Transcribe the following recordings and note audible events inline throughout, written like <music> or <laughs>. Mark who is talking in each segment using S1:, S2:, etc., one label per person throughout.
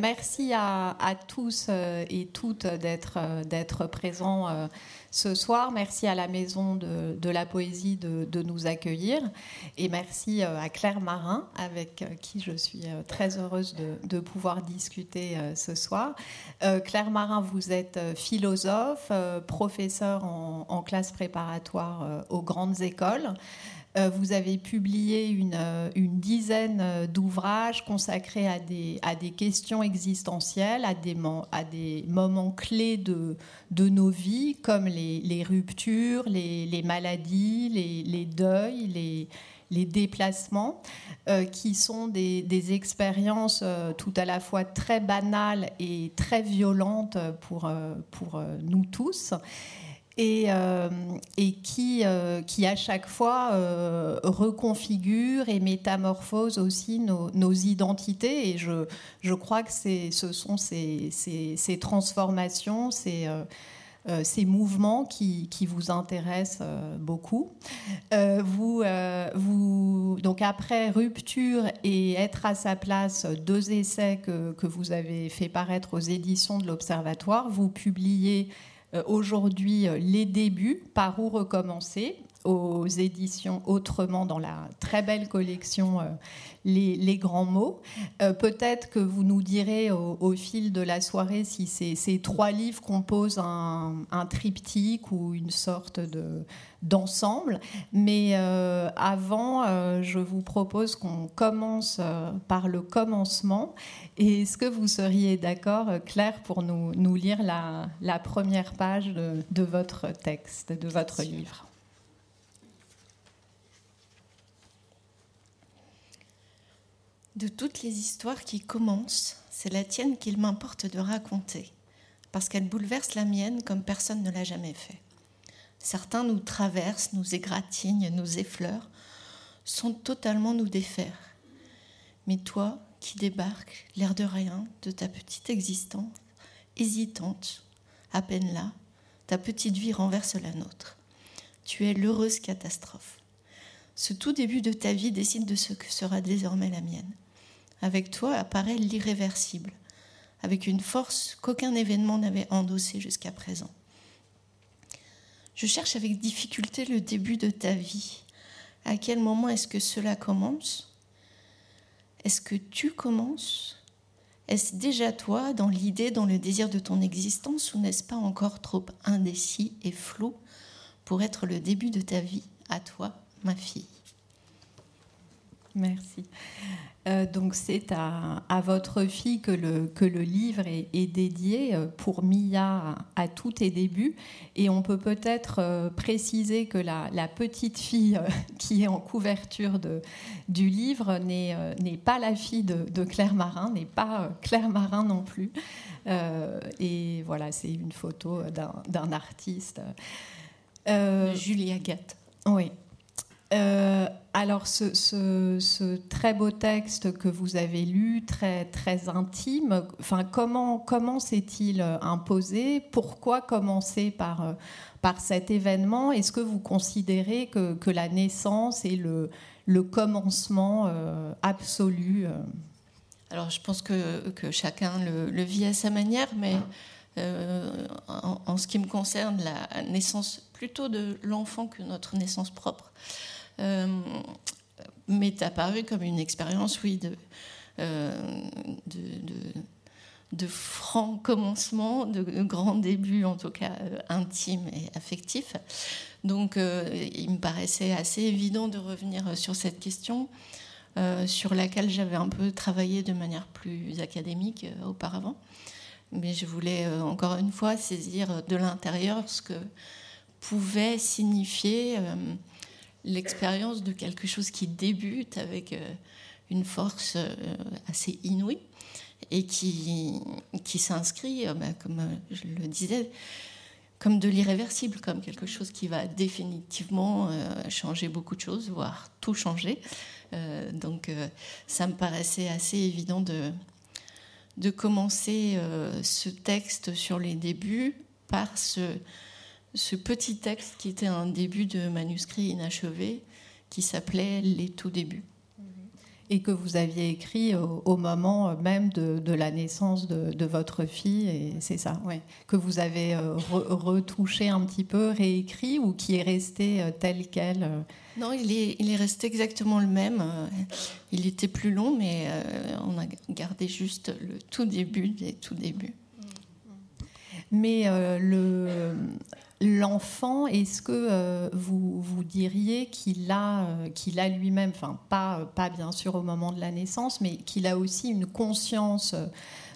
S1: Merci à, tous euh, et toutes d'être euh, présents euh, ce soir. Merci à la Maison de, la Poésie de, nous accueillir. Et merci à Claire Marin, avec qui je suis très heureuse de, pouvoir discuter ce soir. Claire Marin, vous êtes philosophe, professeur en classe préparatoire aux grandes écoles. Euh, vous avez publié une, euh, dizaine euh, d'ouvrages consacrés à des, à des questions existentielles, à des, à des moments clés de, de nos vies, comme les, ruptures, les, maladies, les, deuils, les, les déplacements, qui sont des, des expériences tout à la fois très banales et très violentes pour, pour nous tous et, euh, et qui, euh, qui, à chaque fois, euh, reconfigure et métamorphose aussi nos, identités. Et je, je crois que ce sont ces, ces, ces transformations, ces, ces mouvements qui, qui, vous intéressent beaucoup. vous, vous, donc après Rupture et Être à sa place, deux essais que, que vous avez fait paraître aux éditions de l'Observatoire, vous publiez aujourd'hui euh, les débuts, par où recommencer, aux éditions Autrement dans la très belle collection euh, les, grands mots. Peut-être que vous nous direz au, fil de la soirée si ces, trois livres composent un, un, triptyque ou une sorte de, d'ensemble. Mais euh, avant, euh, je vous propose qu'on commence euh, par le commencement. Et est-ce que vous seriez d'accord, Claire, pour nous, nous lire la, la, première page de, de, votre texte, de votre livre?
S2: De toutes les histoires qui commencent, c'est la tienne qu'il m'importe de raconter, parce qu'elle bouleverse la mienne comme personne ne l'a jamais fait. Certains nous traversent, nous égratignent, nous effleurent, sans totalement nous défaire. Mais toi, qui débarques, l'air de rien, de ta petite existence, hésitante, à peine là, ta petite vie renverse la nôtre. Tu es l'heureuse catastrophe. Ce tout début de ta vie décide de ce que sera désormais la mienne. Avec toi apparaît l'irréversible, avec une force qu'aucun événement n'avait endossée jusqu'à présent. Je cherche avec difficulté le début de ta vie. À quel moment est-ce que cela commence? Est-ce que tu commences? Est-ce déjà toi, dans l'idée, dans le désir de ton existence, ou n'est-ce pas encore trop indécis et flou pour être le début de ta vie À toi, ma fille.
S1: Merci. Euh, donc c'est à, votre fille que le, que le livre est, dédié euh, pour Mia à, tous tes débuts. Et on peut peut-être euh, préciser que la, petite fille <laughs> qui est en couverture de, du livre n'est pas la fille de, Claire Marin, n'est pas Claire Marin non plus. et voilà, c'est une photo d'un artiste.
S2: Julie Agathe.
S1: Oui. Euh, alors, ce, très beau texte que vous avez lu, très, très intime, enfin, comment, comment s'est-il imposé? Pourquoi commencer par, euh, par cet événement? Est-ce que vous considérez que, que, la naissance est le, le commencement euh, absolu
S2: Alors, je pense que, que chacun le, vit à sa manière, mais en, ce qui me concerne, la naissance plutôt de l'enfant que notre naissance propre. euh, m'est apparu comme une expérience, oui, de, euh, de, franc commencement, de grand début, en tout cas euh, intime et affectif. Donc, il me paraissait assez évident de revenir sur cette question, sur laquelle j'avais un peu travaillé de manière plus académique auparavant. Mais je voulais encore une fois saisir de l'intérieur ce que pouvait signifier l'expérience de quelque chose qui débute avec euh, une force euh, assez inouïe et qui, qui s'inscrit, euh, bah, comme je le disais, comme de l'irréversible, comme quelque chose qui va définitivement changer beaucoup de choses, voire tout changer. donc ça me paraissait assez évident de, de commencer ce texte sur les débuts par ce, ce petit texte qui était un début de manuscrit inachevé qui s'appelait Les tout débuts.
S1: et que vous aviez écrit au, moment même de, la naissance de, votre fille, et c'est ça, ouais, que vous avez euh, retouché un petit peu, réécrit, ou qui est resté euh, tel quel euh
S2: Non, il est, il est resté exactement le même. Il était plus long, mais on a gardé juste le tout début des tout débuts.
S1: Mais le, l'enfant, est-ce que euh, vous, vous diriez qu'il a, euh, lui-même, enfin pas, pas bien sûr au moment de la naissance, mais qu'il a aussi une conscience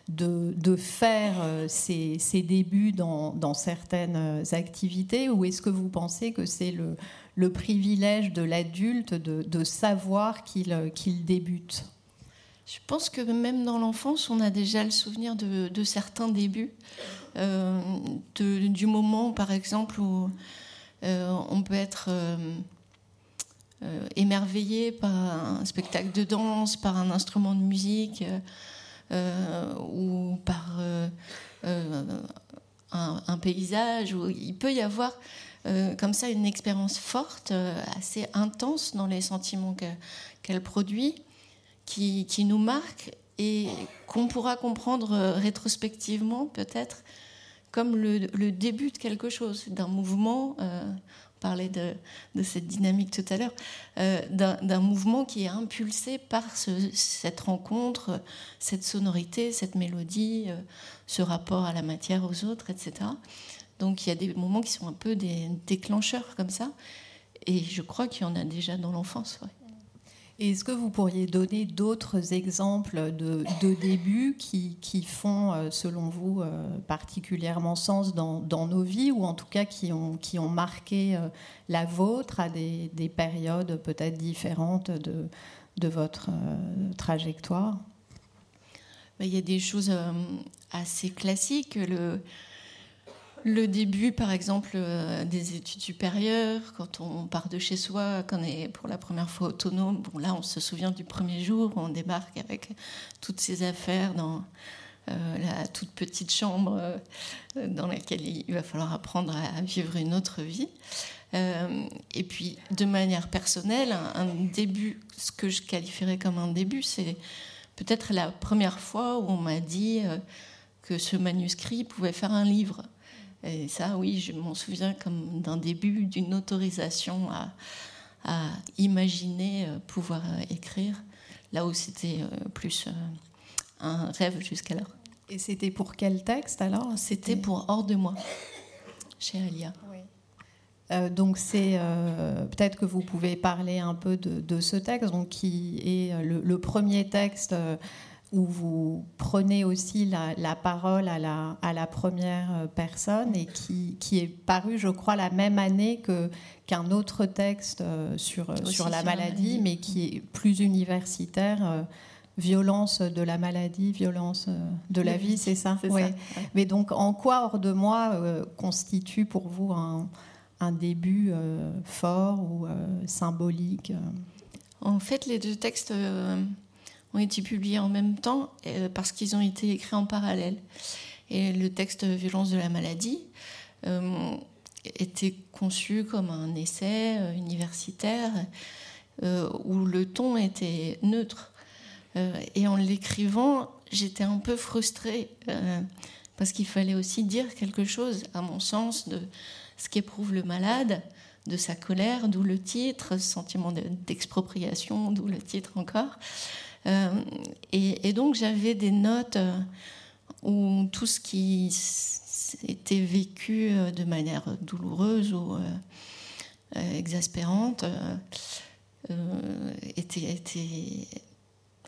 S1: de, faire euh, ses, débuts dans, certaines activités, ou est-ce que vous pensez que c'est le, le privilège de l'adulte de, de, savoir qu'il qu'il débute?
S2: Je pense que même dans l'enfance, on a déjà le souvenir de, certains débuts. Euh, du moment, par exemple, où euh, on peut être euh, émerveillé par un spectacle de danse, par un instrument de musique ou par un, paysage. Il peut y avoir comme ça une expérience forte, assez intense dans les sentiments qu'elle produit, qui, nous marque et qu'on pourra comprendre rétrospectivement peut-être comme le, début de quelque chose, d'un mouvement. Euh, on parlait de, cette dynamique tout à l'heure, euh, d'un mouvement qui est impulsé par cette rencontre, cette sonorité, cette mélodie, euh, ce rapport à la matière, aux autres, etc. Donc il y a des moments qui sont un peu des déclencheurs comme ça. Et je crois qu'il y en a déjà dans l'enfance.
S1: Est-ce que vous pourriez donner d'autres exemples de, débuts qui, font, euh, selon vous, euh, particulièrement sens dans, nos vies, ou en tout cas qui ont, marqué euh, la vôtre à des, périodes peut-être différentes de, votre trajectoire?
S2: Il y a des choses assez classiques. Le début, par exemple, euh, des études supérieures, quand on part de chez soi, quand on est pour la première fois autonome, bon là, on se souvient du premier jour on débarque avec toutes ses affaires dans euh, la toute petite chambre euh, dans laquelle il va falloir apprendre à, vivre une autre vie. et puis, de manière personnelle, un, début, ce que je qualifierais comme un début, c'est peut-être la première fois où on m'a dit que ce manuscrit pouvait faire un livre. Et ça, oui, je m'en souviens comme d'un début d'une autorisation à, imaginer euh, pouvoir euh, écrire, là où c'était euh, plus un rêve jusqu'alors.
S1: Et c'était pour quel texte alors?
S2: C'était pour Hors de moi, chez Alia.
S1: donc c'est peut-être que vous pouvez parler un peu de, ce texte, donc qui est le, premier texte où vous prenez aussi la, parole à la, à la, première euh, personne et qui, qui, est paru, je crois, la même année que, qu'un autre texte euh, sur, euh, sur la maladie, mais qui est plus universitaire. violence de la maladie, violence de la vie, c'est ça,
S2: oui.
S1: Mais donc, en quoi hors de moi constitue pour vous un, un début fort ou symbolique
S2: En fait, les deux textes ont été publiés en même temps euh, parce qu'ils ont été écrits en parallèle. Et le texte Violence de la maladie euh, était conçu comme un essai euh, universitaire où le ton était neutre. et en l'écrivant, j'étais un peu frustrée parce qu'il fallait aussi dire quelque chose, à mon sens, de ce qu'éprouve le malade, de sa colère, d'où le titre, sentiment d'expropriation, d'où le titre encore. Euh, et, donc j'avais des notes euh, où tout ce qui était vécu euh, de manière douloureuse ou exaspérante était,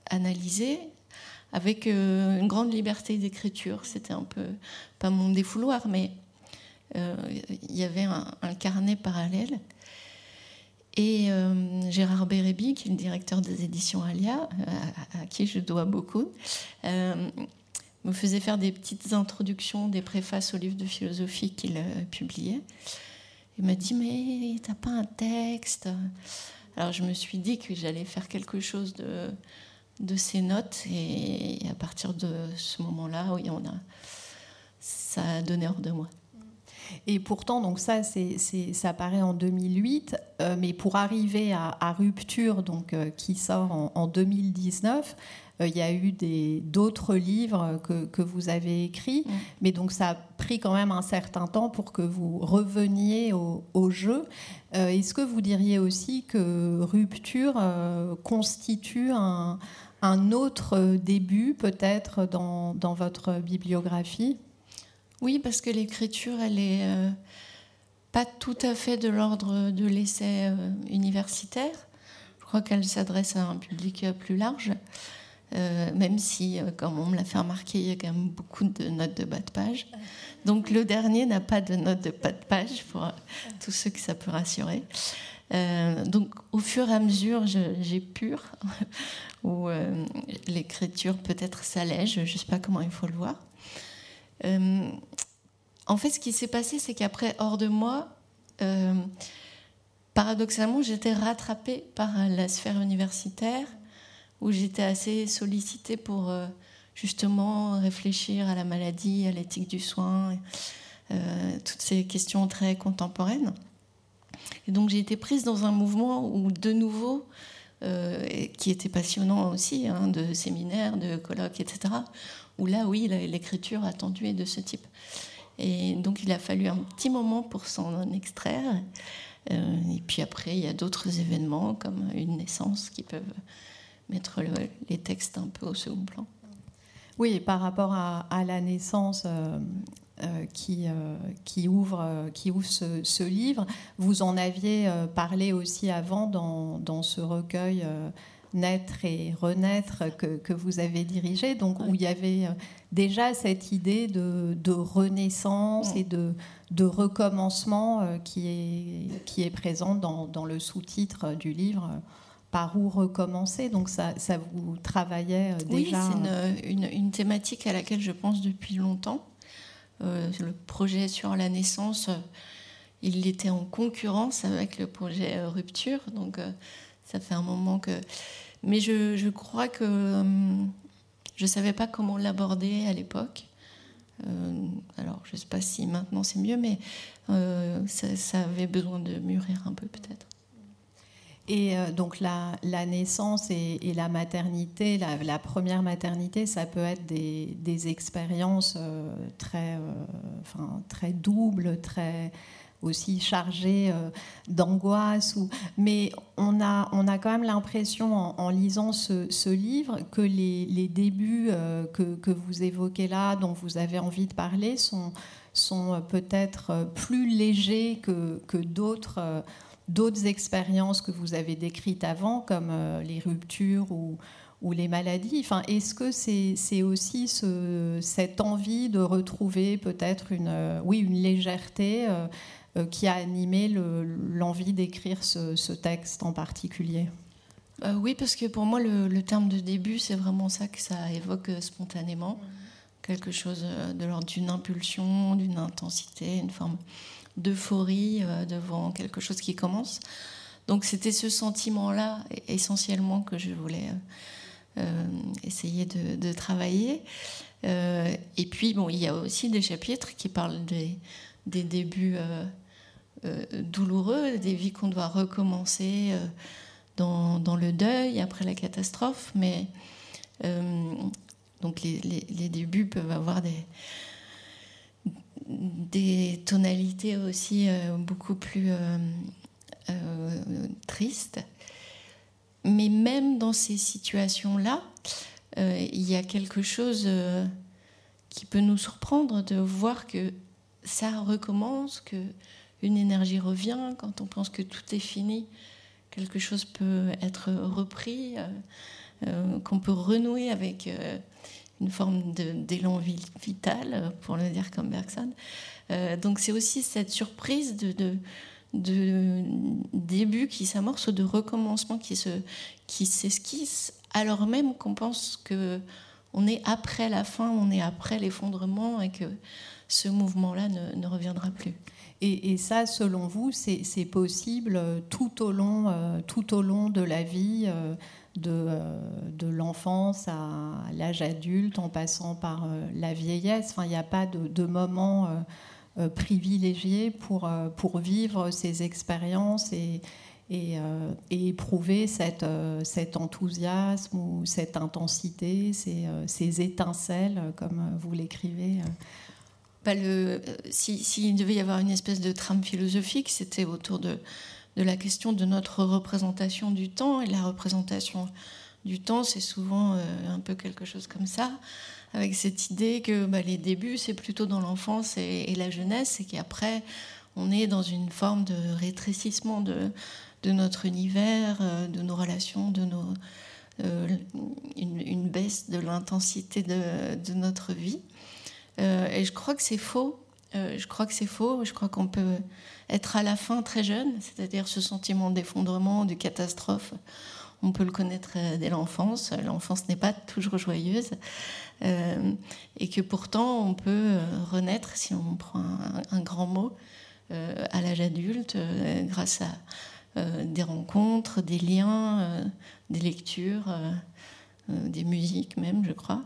S2: analysé avec une grande liberté d'écriture. C'était un peu, pas mon défouloir, mais il y avait un, carnet parallèle et euh, Gérard Bérébi, qui est le directeur des éditions Alia, euh, à, qui je dois beaucoup, euh, me faisait faire des petites introductions, des préfaces aux livres de philosophie qu'il publiait. Il m'a dit Mais t'as pas un texte? Alors je me suis dit que j'allais faire quelque chose de, de ces notes. Et, à partir de ce moment-là, oui, on a, ça a donné hors de moi.
S1: Et pourtant, donc ça, c'est, ça paraît en 2008, euh, mais pour arriver à, Rupture, donc euh, qui sort en, 2019, euh, il y a eu d'autres livres que, que, vous avez écrits, mm. mais donc ça a pris quand même un certain temps pour que vous reveniez au, au jeu. est-ce que vous diriez aussi que Rupture constitue un, un autre début peut-être dans, dans votre bibliographie?
S2: Oui, parce que l'écriture, elle est euh, pas tout à fait de l'ordre de l'essai euh, universitaire. Je crois qu'elle s'adresse à un public euh, plus large, même si, comme on me l'a fait remarquer, il y a quand même beaucoup de notes de bas de page. Donc le dernier n'a pas de notes de bas de page pour tous ceux que ça peut rassurer. donc au fur et à mesure, j'épure, <laughs> ou l'écriture peut-être s'allège, je ne sais pas comment il faut le voir. Euh, en fait, ce qui s'est passé, c'est qu'après Hors de moi, euh, paradoxalement, j'étais rattrapée par la sphère universitaire, où j'étais assez sollicitée pour euh, justement réfléchir à la maladie, à l'éthique du soin, toutes ces questions très contemporaines. Et donc j'ai été prise dans un mouvement où, de nouveau, qui était passionnant aussi, hein, de séminaires, de colloques, etc., où là, oui, l'écriture attendue est de ce type. Et donc, il a fallu un petit moment pour s'en extraire. Euh, et puis après, il y a d'autres événements, comme une naissance, qui peuvent mettre les textes un peu au second plan.
S1: Oui, par rapport à, la naissance euh, euh, qui, qui, ouvre, qui ouvre ce, livre, vous en aviez parlé aussi avant dans, dans ce recueil Naître et Renaître que, que, vous avez dirigé, donc où il y avait euh, déjà cette idée de, de renaissance et de, de recommencement euh, qui est, qui est présente dans, dans le sous-titre du livre euh, par où recommencer. Donc ça, ça vous travaillait déjà
S2: Oui, c'est une, une, thématique à laquelle je pense depuis longtemps. Le projet sur la naissance, il était en concurrence avec le projet Rupture, donc ça fait un moment que mais je, crois que je ne savais pas comment l'aborder à l'époque. Euh, alors, je ne sais pas si maintenant c'est mieux, mais euh, ça, avait besoin de mûrir un peu peut-être.
S1: Et euh, donc la, naissance et, la maternité, la, première maternité, ça peut être des, expériences très, enfin, très doubles, très aussi chargé euh, d'angoisse. Mais on a, on a quand même l'impression, en, lisant ce, livre, que les, débuts euh, que, vous évoquez là, dont vous avez envie de parler, sont, euh, peut-être plus légers que d'autres d'autres expériences que vous avez décrites avant, comme les ruptures ou, ou les maladies. Enfin, Est-ce que c'est aussi ce, cette envie de retrouver peut-être une, oui, une légèreté euh, qui a animé l'envie d'écrire ce, texte en particulier?
S2: Euh, Oui, parce que pour moi, le, terme de début, c'est vraiment ça que ça évoque euh, spontanément. Quelque chose de l'ordre d'une impulsion, d'une intensité, une forme d'euphorie devant quelque chose qui commence. Donc c'était ce sentiment-là essentiellement que je voulais essayer de, travailler. et puis, bon, il y a aussi des chapitres qui parlent des, des débuts euh, douloureux, des vies qu'on doit recommencer euh, dans, dans, le deuil après la catastrophe. Mais euh, donc les, les, débuts peuvent avoir des, des tonalités aussi beaucoup plus tristes. Mais même dans ces situations-là, il y a quelque chose qui peut nous surprendre de voir que ça recommence, que une énergie revient, quand on pense que tout est fini, quelque chose peut être repris, euh, euh, qu'on peut renouer avec euh, une forme d'élan vital, pour le dire comme Bergson. donc c'est aussi cette surprise de, début qui s'amorce, de recommencement qui se qui s'esquisse, alors même qu'on pense que on est après la fin, on est après l'effondrement et que ce mouvement-là ne reviendra plus.
S1: Et, ça, selon vous, c'est possible tout au, long, euh, tout au long de la vie, euh, de, euh, de l'enfance à l'âge adulte, en passant par la vieillesse. Enfin, il n'y a pas de, moment privilégiés pour, pour vivre ces expériences et, et, éprouver cette, cet enthousiasme ou cette intensité, ces, ces étincelles, comme vous l'écrivez.
S2: Bah, S'il si, devait y avoir une espèce de trame philosophique, c'était autour de, de la question de notre représentation du temps. Et la représentation du temps, c'est souvent euh, un peu quelque chose comme ça, avec cette idée que bah, les débuts, c'est plutôt dans l'enfance et, la jeunesse, et qu'après, on est dans une forme de rétrécissement de, de notre univers, euh, de nos relations, de nos, euh, une, baisse de l'intensité de, de, notre vie. et je crois que c'est faux. Je crois que c'est faux. Je crois qu'on peut être à la fin très jeune, c'est-à-dire ce sentiment d'effondrement, de catastrophe. On peut le connaître euh, dès l'enfance. L'enfance n'est pas toujours joyeuse. Euh, et que pourtant, on peut euh, renaître, si on prend un, grand mot, à l'âge adulte, grâce à des rencontres, des liens, des lectures, des musiques même, je crois.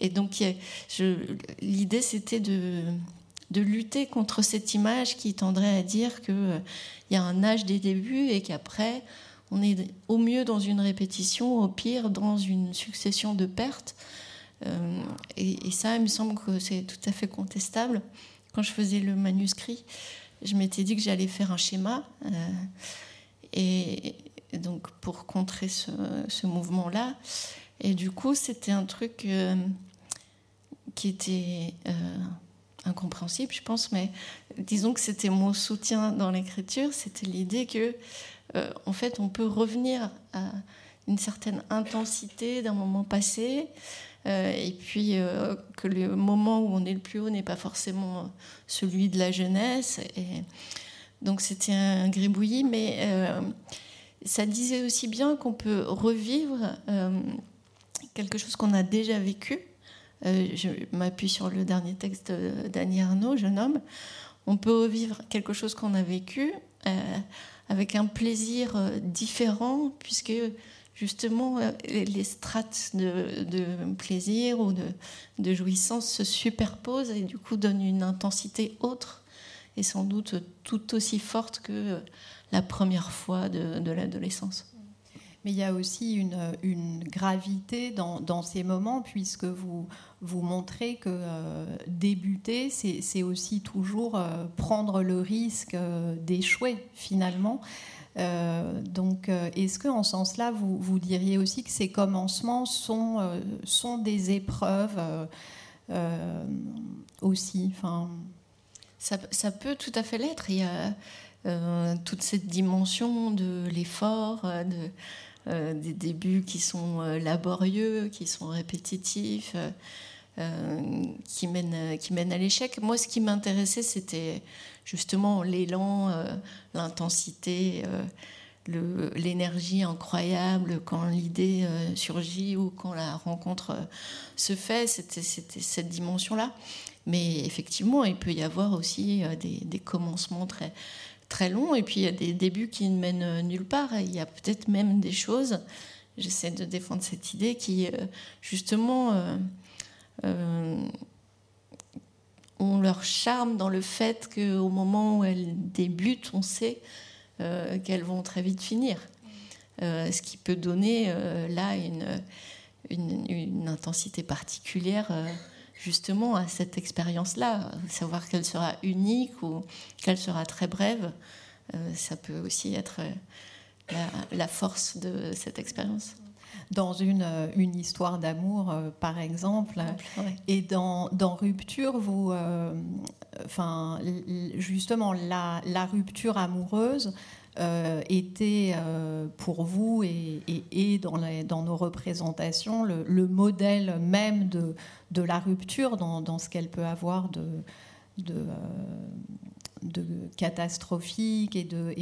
S2: et donc, l'idée, c'était de de lutter contre cette image qui tendrait à dire qu'il euh, y a un âge des débuts et qu'après, on est au mieux dans une répétition, au pire dans une succession de pertes. Euh, et, ça, il me semble que c'est tout à fait contestable. Quand je faisais le manuscrit, je m'étais dit que j'allais faire un schéma. Euh, et, donc pour contrer ce, mouvement-là. Et du coup, c'était un truc qui était incompréhensible, je pense, mais disons que c'était mon soutien dans l'écriture, c'était l'idée que, euh, en fait, on peut revenir à une certaine intensité d'un moment passé, euh, et puis euh, que le moment où on est le plus haut n'est pas forcément celui de la jeunesse. Donc c'était un gribouillis, mais ça disait aussi bien qu'on peut revivre quelque chose qu'on a déjà vécu. Euh, je m'appuie sur le dernier texte d'Annie Arnaud, jeune homme, on peut revivre quelque chose qu'on a vécu euh, avec un plaisir euh, différent, puisque justement les strates de, plaisir ou de, jouissance se superposent et du coup donnent une intensité autre et sans doute tout aussi forte que la première fois de l'adolescence
S1: mais il y a aussi une, gravité dans, ces moments, puisque vous, vous montrez que euh, débuter, c'est aussi toujours euh, prendre le risque euh, d'échouer, finalement. donc, est-ce qu'en ce sens-là, vous, vous, diriez aussi que ces commencements sont, sont des épreuves aussi enfin...
S2: ça, ça, peut tout à fait l'être. Il y a toute cette dimension de l'effort, de euh, des débuts qui sont euh, laborieux, qui sont répétitifs, euh, qui, mènent, qui mènent à l'échec. Moi, ce qui m'intéressait, c'était justement l'élan, l'intensité, l'énergie incroyable quand l'idée surgit ou quand la rencontre se fait. C'était cette dimension-là. Mais effectivement, il peut y avoir aussi des commencements très très long et puis il y a des débuts qui ne mènent euh, nulle part. il y a peut-être même des choses, j'essaie de défendre cette idée, qui euh, justement euh, ont leur charme dans le fait qu'au moment où elles débutent, on sait qu'elles vont très vite finir. ce qui peut donner là une, une, une intensité particulière justement à cette expérience-là, savoir qu'elle sera unique ou qu'elle sera très brève, euh, ça peut aussi être euh, la, force de cette expérience.
S1: Dans une, euh, une histoire d'amour, par exemple, et dans, dans, Rupture, vous, enfin, justement, la, la, rupture amoureuse, euh, était euh, pour vous et, dans, nos représentations le, modèle même de, la rupture dans, ce qu'elle peut avoir de, euh, catastrophique et de,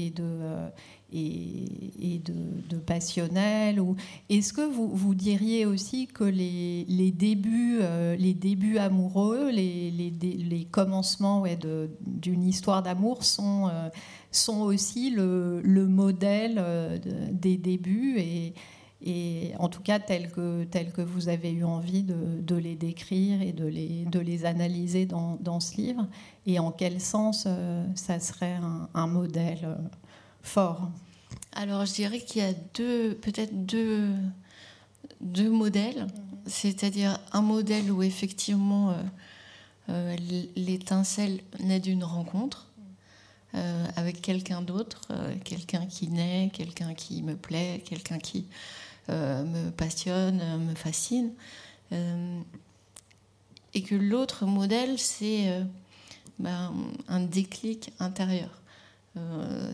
S1: passionnel ou Est-ce que vous, diriez aussi que les, débuts, les débuts amoureux, les commencements ouais, d'une histoire d'amour sont sont aussi le, modèle euh, des débuts et, en tout cas tels que, tel que vous avez eu envie de, les décrire et de les, de les analyser dans, ce livre, et en quel sens euh, ça serait un, modèle euh, fort?
S2: Alors je dirais qu'il y a peut-être deux, deux modèles, c'est-à-dire un modèle où effectivement l'étincelle naît d'une rencontre. Avec quelqu'un d'autre, quelqu'un qui naît, quelqu'un qui me plaît, quelqu'un qui euh, me passionne, me fascine. Euh, et que l'autre modèle, c'est euh, ben, un déclic intérieur.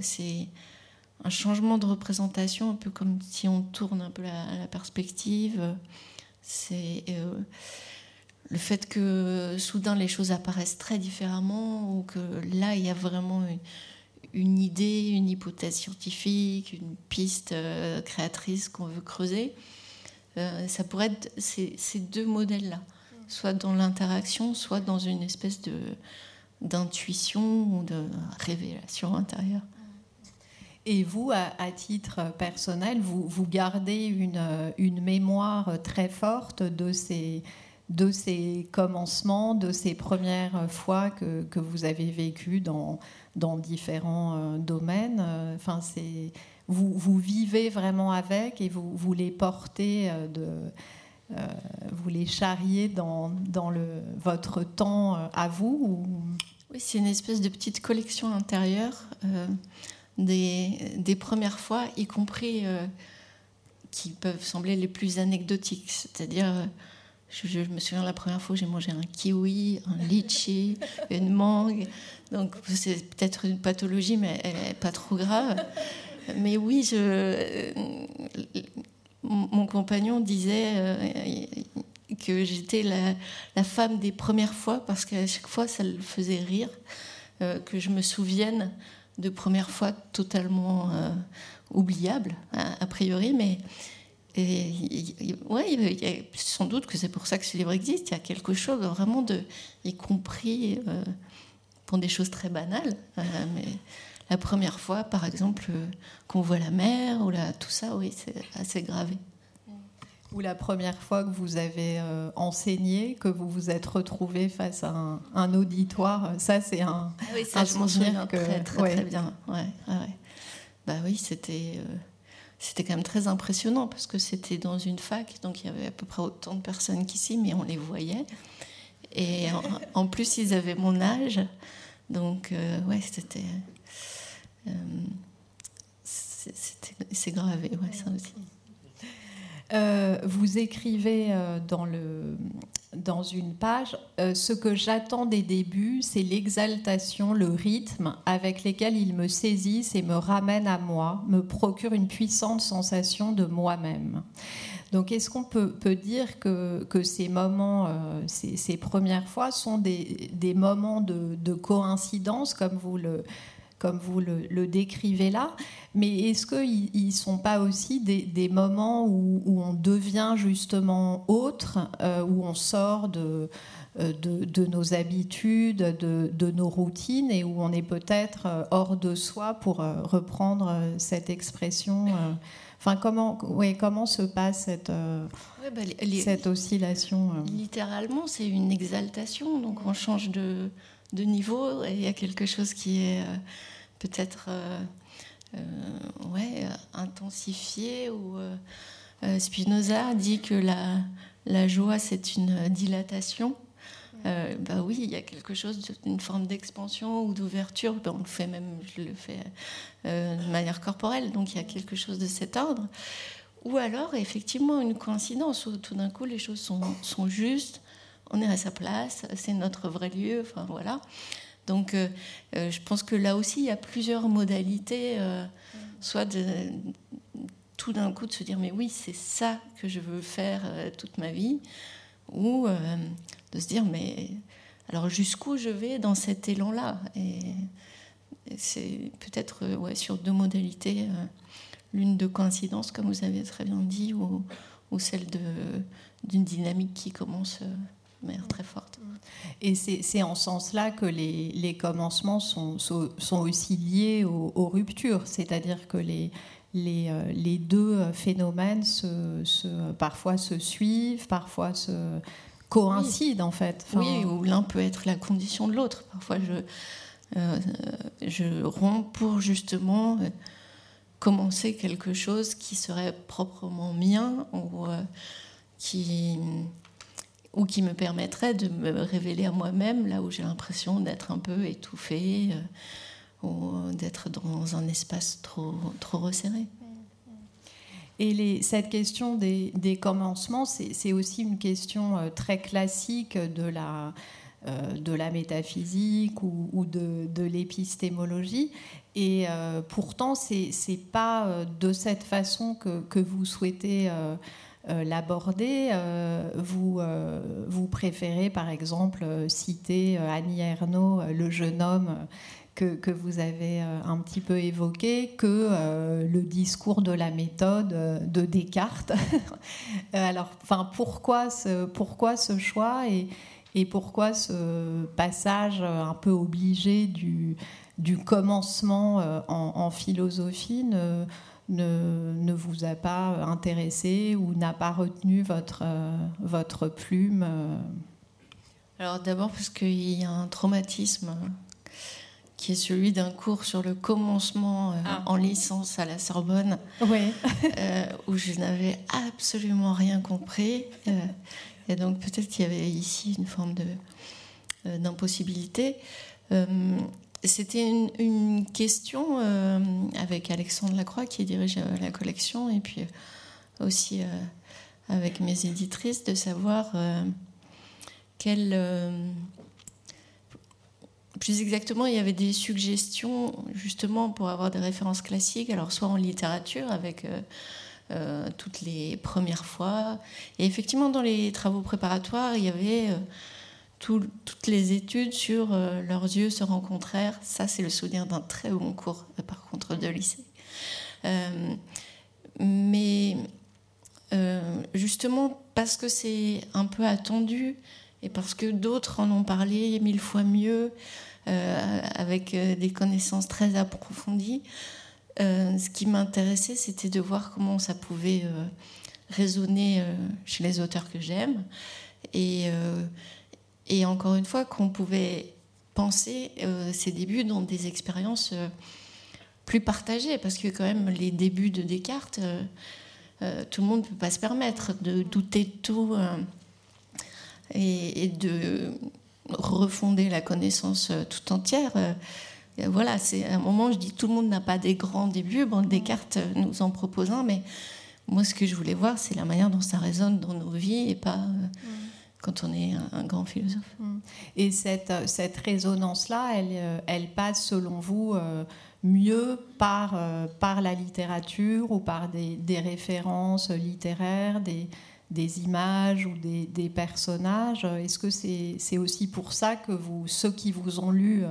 S2: c'est un changement de représentation, un peu comme si on tourne un peu la, perspective. C'est le fait que soudain les choses apparaissent très différemment ou que là il y a vraiment une, idée, une hypothèse scientifique, une piste euh, créatrice qu'on veut creuser. Euh, ça pourrait être ces, deux modèles-là, soit dans l'interaction, soit dans une espèce de d'intuition ou de révélation intérieure.
S1: Et vous, à, titre personnel, vous, vous gardez une, mémoire très forte de ces, de ces commencements, de ces premières fois que, que vous avez vécues dans, dans différents euh, domaines. Euh, enfin, c'est vous, vous, vivez vraiment avec et vous, vous les portez euh, vous les charriez dans, dans le, votre temps à vous
S2: Oui, c'est une espèce de petite collection intérieure des, des, premières fois, y compris qui peuvent sembler les plus anecdotiques. C'est-à-dire, je, me souviens la première fois j'ai mangé un kiwi, un litchi, <laughs> une mangue. Donc c'est peut-être une pathologie, mais elle n'est pas trop grave. Mais oui, je, mon compagnon disait euh, que j'étais la, femme des premières fois parce qu'à chaque fois ça le faisait rire, euh, que je me souvienne de premières fois totalement euh, oubliables, a priori, mais et ouais, sans doute que c'est pour ça que ce livre existe. Il y a quelque chose vraiment de, y compris euh, pour des choses très banales. Euh, mais la première fois, par exemple, euh, qu'on voit la mer ou la, tout ça, oui, c'est assez gravé.
S1: Ou la première fois que vous avez enseigné, que vous vous êtes retrouvé face à un, auditoire, ça c'est un.
S2: Ah oui, ça, je m'en souviens très, très, très bien. Ouais, ouais. Bah oui, c'était c'était quand même très impressionnant parce que c'était dans une fac, donc il y avait à peu près autant de personnes qu'ici, mais on les voyait. Et en, plus, ils avaient mon âge. Donc, euh, ouais, c'était. Euh, c'est gravé, ouais, ça aussi.
S1: Euh, vous écrivez dans, le, dans une page euh, Ce que j'attends des débuts, c'est l'exaltation, le rythme avec lesquels ils me saisissent et me ramènent à moi, me procure une puissante sensation de moi-même. Donc, est-ce qu'on peut, dire que, ces moments, ces, ces, premières fois, sont des, des moments de, de coïncidence, comme vous le, comme vous le, décrivez là, mais est-ce qu'ils ne sont pas aussi des, moments où, on devient justement autre, euh, où on sort de, euh, de, nos habitudes, de, nos routines, et où on est peut-être euh, hors de soi, pour reprendre cette expression Enfin, comment, ouais, comment se passe cette, bah, cette oscillation
S2: Littéralement, c'est une exaltation, donc on change de, de niveau il y a quelque chose qui est euh, peut-être euh, euh, ouais, intensifié. Ou, Spinoza dit que la, joie, c'est une dilatation. bah oui, il y a quelque chose d'une forme d'expansion ou d'ouverture. Ben, on le fait même, je le fais de manière corporelle, donc il y a quelque chose de cet ordre. Ou alors, effectivement, une coïncidence où tout d'un coup les choses sont justes, on est à sa place, c'est notre vrai lieu, enfin voilà. Donc euh, euh, je pense que là aussi, il y a plusieurs modalités, euh, soit de tout d'un coup de se dire mais oui, c'est ça que je veux faire toute ma vie, ou de se dire mais alors jusqu'où je vais dans cet élan-là? Et, c'est peut-être ouais, sur deux modalités, l'une de coïncidence, comme vous avez très bien dit, ou, ou celle d'une dynamique qui commence très forte.
S1: Et c'est en ce sens-là que les, les commencements sont, sont, aussi liés aux, ruptures, c'est-à-dire que les, les, les deux phénomènes se, parfois se suivent, parfois se coïncident en fait.
S2: oui, ou l'un peut être la condition de l'autre. Parfois, je, je romps pour justement commencer quelque chose qui serait proprement mien ou qui ou qui me permettrait de me révéler à moi-même là où j'ai l'impression d'être un peu étouffée euh, ou d'être dans un espace trop, trop resserré.
S1: Et cette question des, commencements, c'est aussi une question euh, très classique de la, euh, métaphysique ou, de, l'épistémologie. Et pourtant, c'est n'est pas de cette façon que, vous souhaitez l'aborder. Euh, vous, euh, vous préférez par exemple citer Annie Ernaux, le jeune homme que, vous avez un petit peu évoqué, que le discours de la méthode de Descartes. <laughs> Alors, enfin, pourquoi ce, pourquoi ce choix et, pourquoi ce passage un peu obligé du, commencement en, philosophie ne, ne, vous a pas intéressé ou n'a pas retenu votre, euh, votre plume euh
S2: Alors d'abord parce qu'il y a un traumatisme qui est celui d'un cours sur le commencement euh, ah. en licence à la Sorbonne, où je n'avais absolument rien compris. et donc peut-être qu'il y avait ici une forme d'impossibilité. C'était une, question euh, avec Alexandre Lacroix qui dirige euh, la collection et puis euh, aussi avec mes éditrices de savoir quelle. plus exactement, il y avait des suggestions justement pour avoir des références classiques, alors soit en littérature avec toutes les premières fois, et effectivement dans les travaux préparatoires, il y avait toutes les études sur euh, leurs yeux se rencontrèrent. Ça, c'est le souvenir d'un très bon cours, euh, par contre, de lycée. Euh, mais justement, parce que c'est un peu attendu et parce que d'autres en ont parlé mille fois mieux, avec des connaissances très approfondies, ce qui m'intéressait, c'était de voir comment ça pouvait résonner chez les auteurs que j'aime. Et et encore une fois, qu'on pouvait penser euh, ces débuts dans des expériences euh, plus partagées, parce que quand même les débuts de Descartes, euh, tout le monde ne peut pas se permettre de douter de tout et, de refonder la connaissance tout entière. voilà, c'est un moment, je dis, tout le monde n'a pas des grands débuts. Descartes nous en propose un, mais moi, ce que je voulais voir, c'est la manière dont ça résonne dans nos vies et pas quand on est un, grand philosophe. Mm.
S1: Et cette, cette résonance-là, elle, euh, elle passe selon vous euh, mieux par, euh, par la littérature ou par des, références littéraires, des, des images ou des, des personnages? Est-ce que c'est aussi pour ça que vous, ceux qui vous ont lu,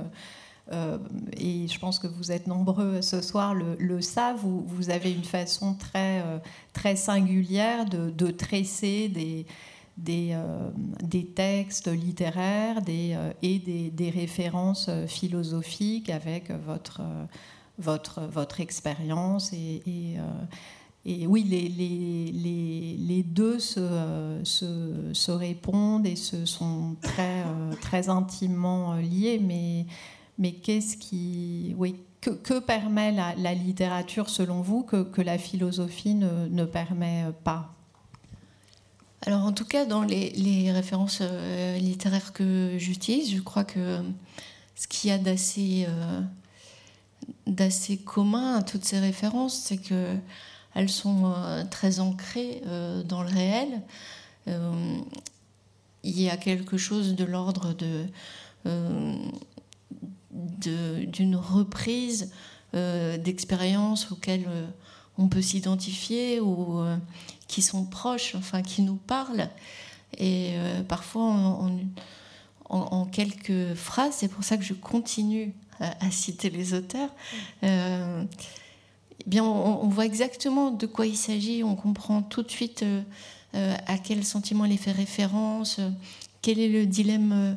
S1: et je pense que vous êtes nombreux ce soir, le, le savent, vous, vous, avez une façon très, très singulière de, de tresser des des, euh, des textes littéraires euh, et des, références euh, philosophiques avec votre, expérience. Et, oui, les, deux se, répondent et se sont très, intimement liés, mais, qu'est-ce qui. Que, permet la, littérature selon vous que, la philosophie ne permet pas?
S2: Alors en tout cas, dans les, références euh, littéraires que j'utilise, je crois que ce qu'il y a d'assez euh, d'assez commun à toutes ces références, c'est que elles sont euh, très ancrées dans le réel. il y a quelque chose de l'ordre de d'une reprise d'expériences auxquelles on peut s'identifier ou qui sont proches, enfin qui nous parlent. Et euh, parfois en, quelques phrases, c'est pour ça que je continue à, citer les auteurs. Euh, eh bien, on, voit exactement de quoi il s'agit, on comprend tout de suite euh, à quel sentiment il fait référence, quel est le dilemme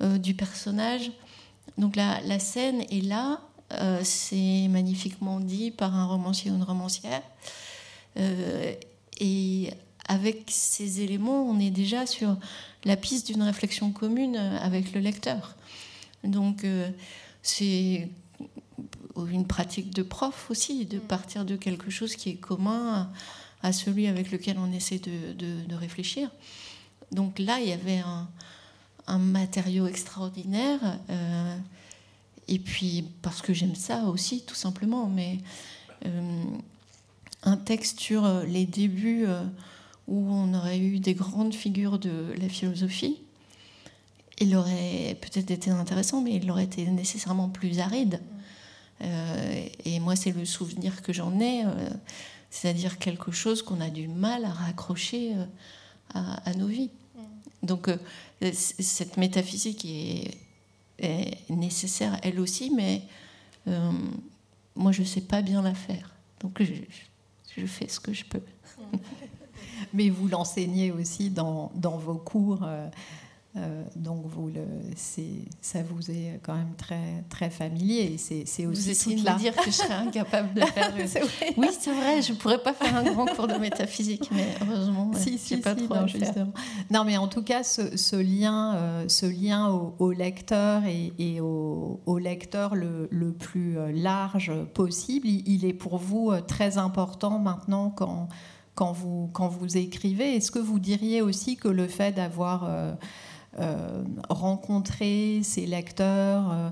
S2: du personnage. Donc la, la, scène est là c'est magnifiquement dit par un romancier ou une romancière. Et avec ces éléments, on est déjà sur la piste d'une réflexion commune avec le lecteur. Donc, c'est une pratique de prof aussi, de partir de quelque chose qui est commun à celui avec lequel on essaie de, réfléchir. Donc là, il y avait un, matériau extraordinaire. Euh, et puis, parce que j'aime ça aussi, tout simplement, mais euh, un texte sur les débuts euh, où on aurait eu des grandes figures de la philosophie, il aurait peut-être été intéressant, mais il aurait été nécessairement plus aride. et moi, c'est le souvenir que j'en ai c'est-à-dire quelque chose qu'on a du mal à raccrocher euh, à, nos vies. Donc euh, cette métaphysique est, nécessaire elle aussi, mais euh, moi je ne sais pas bien la faire. Donc je, fais ce que je peux. <laughs>
S1: Mais vous l'enseignez aussi dans, dans, vos cours. Euh, donc vous le, ça vous est quand même très très familier. C'est,
S2: c'est aussi vous essayez de dire que je serais incapable de faire. <laughs> Oui, c'est vrai. Je pourrais pas faire un grand cours de métaphysique, mais heureusement, si, si, pas trop
S1: non, non, mais en tout cas, ce, lien, euh, ce lien au, lecteur et, au, lecteur le, le, plus euh, large possible, il, est pour vous très important maintenant quand quand vous quand vous écrivez. Est-ce que vous diriez aussi que le fait d'avoir euh, rencontrer ces lecteurs euh,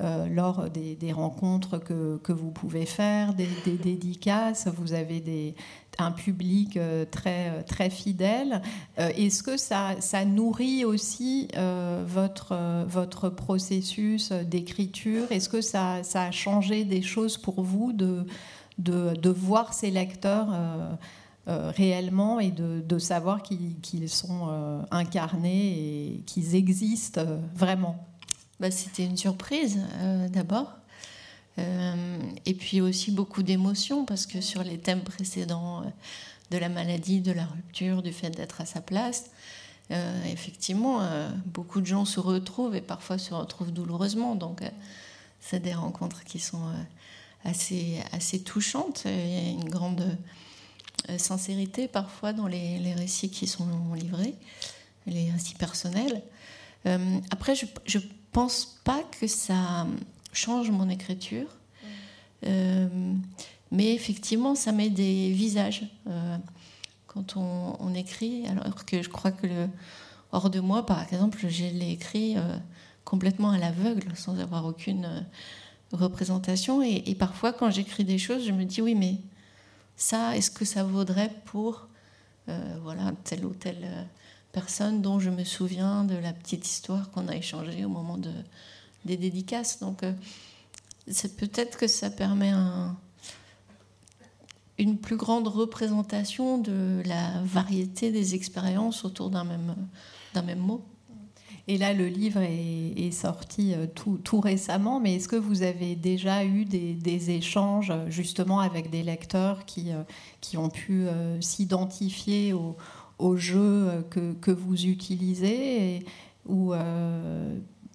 S1: euh, lors des, rencontres que, vous pouvez faire, des, dédicaces. Vous avez un public très, très fidèle. Est-ce que ça, nourrit aussi votre, votre processus d'écriture? Est-ce que ça, ça, a changé des choses pour vous de, de, de voir ces lecteurs euh, réellement et de, savoir qu'ils sont euh, incarnés et qu'ils existent euh, vraiment
S2: bah, C'était une surprise d'abord. et puis aussi beaucoup d'émotions parce que sur les thèmes précédents de la maladie, de la rupture, du fait d'être à sa place, effectivement, beaucoup de gens se retrouvent et parfois se retrouvent douloureusement. Donc, c'est des rencontres qui sont assez, assez touchantes. Il y a une grande sincérité parfois dans les, récits qui sont livrés, les récits personnels. Euh, après, je ne pense pas que ça change mon écriture, euh, mais effectivement, ça met des visages quand on, écrit, alors que je crois que le hors de moi, par exemple, je l'ai écrit complètement à l'aveugle, sans avoir aucune représentation. et parfois, quand j'écris des choses, je me dis oui, mais ça, est-ce que ça vaudrait pour euh, voilà, telle ou telle euh, personne dont je me souviens de la petite histoire qu'on a échangée au moment de, des dédicaces. Donc, euh, peut-être que ça permet un, une plus grande représentation de la variété des expériences autour d'un même, d'un même mot.
S1: Et là, le livre est, sorti euh, tout, récemment, mais est-ce que vous avez déjà eu des, échanges justement avec des lecteurs qui, euh, qui ont pu euh, s'identifier au, au, jeu que, que, vous utilisez ou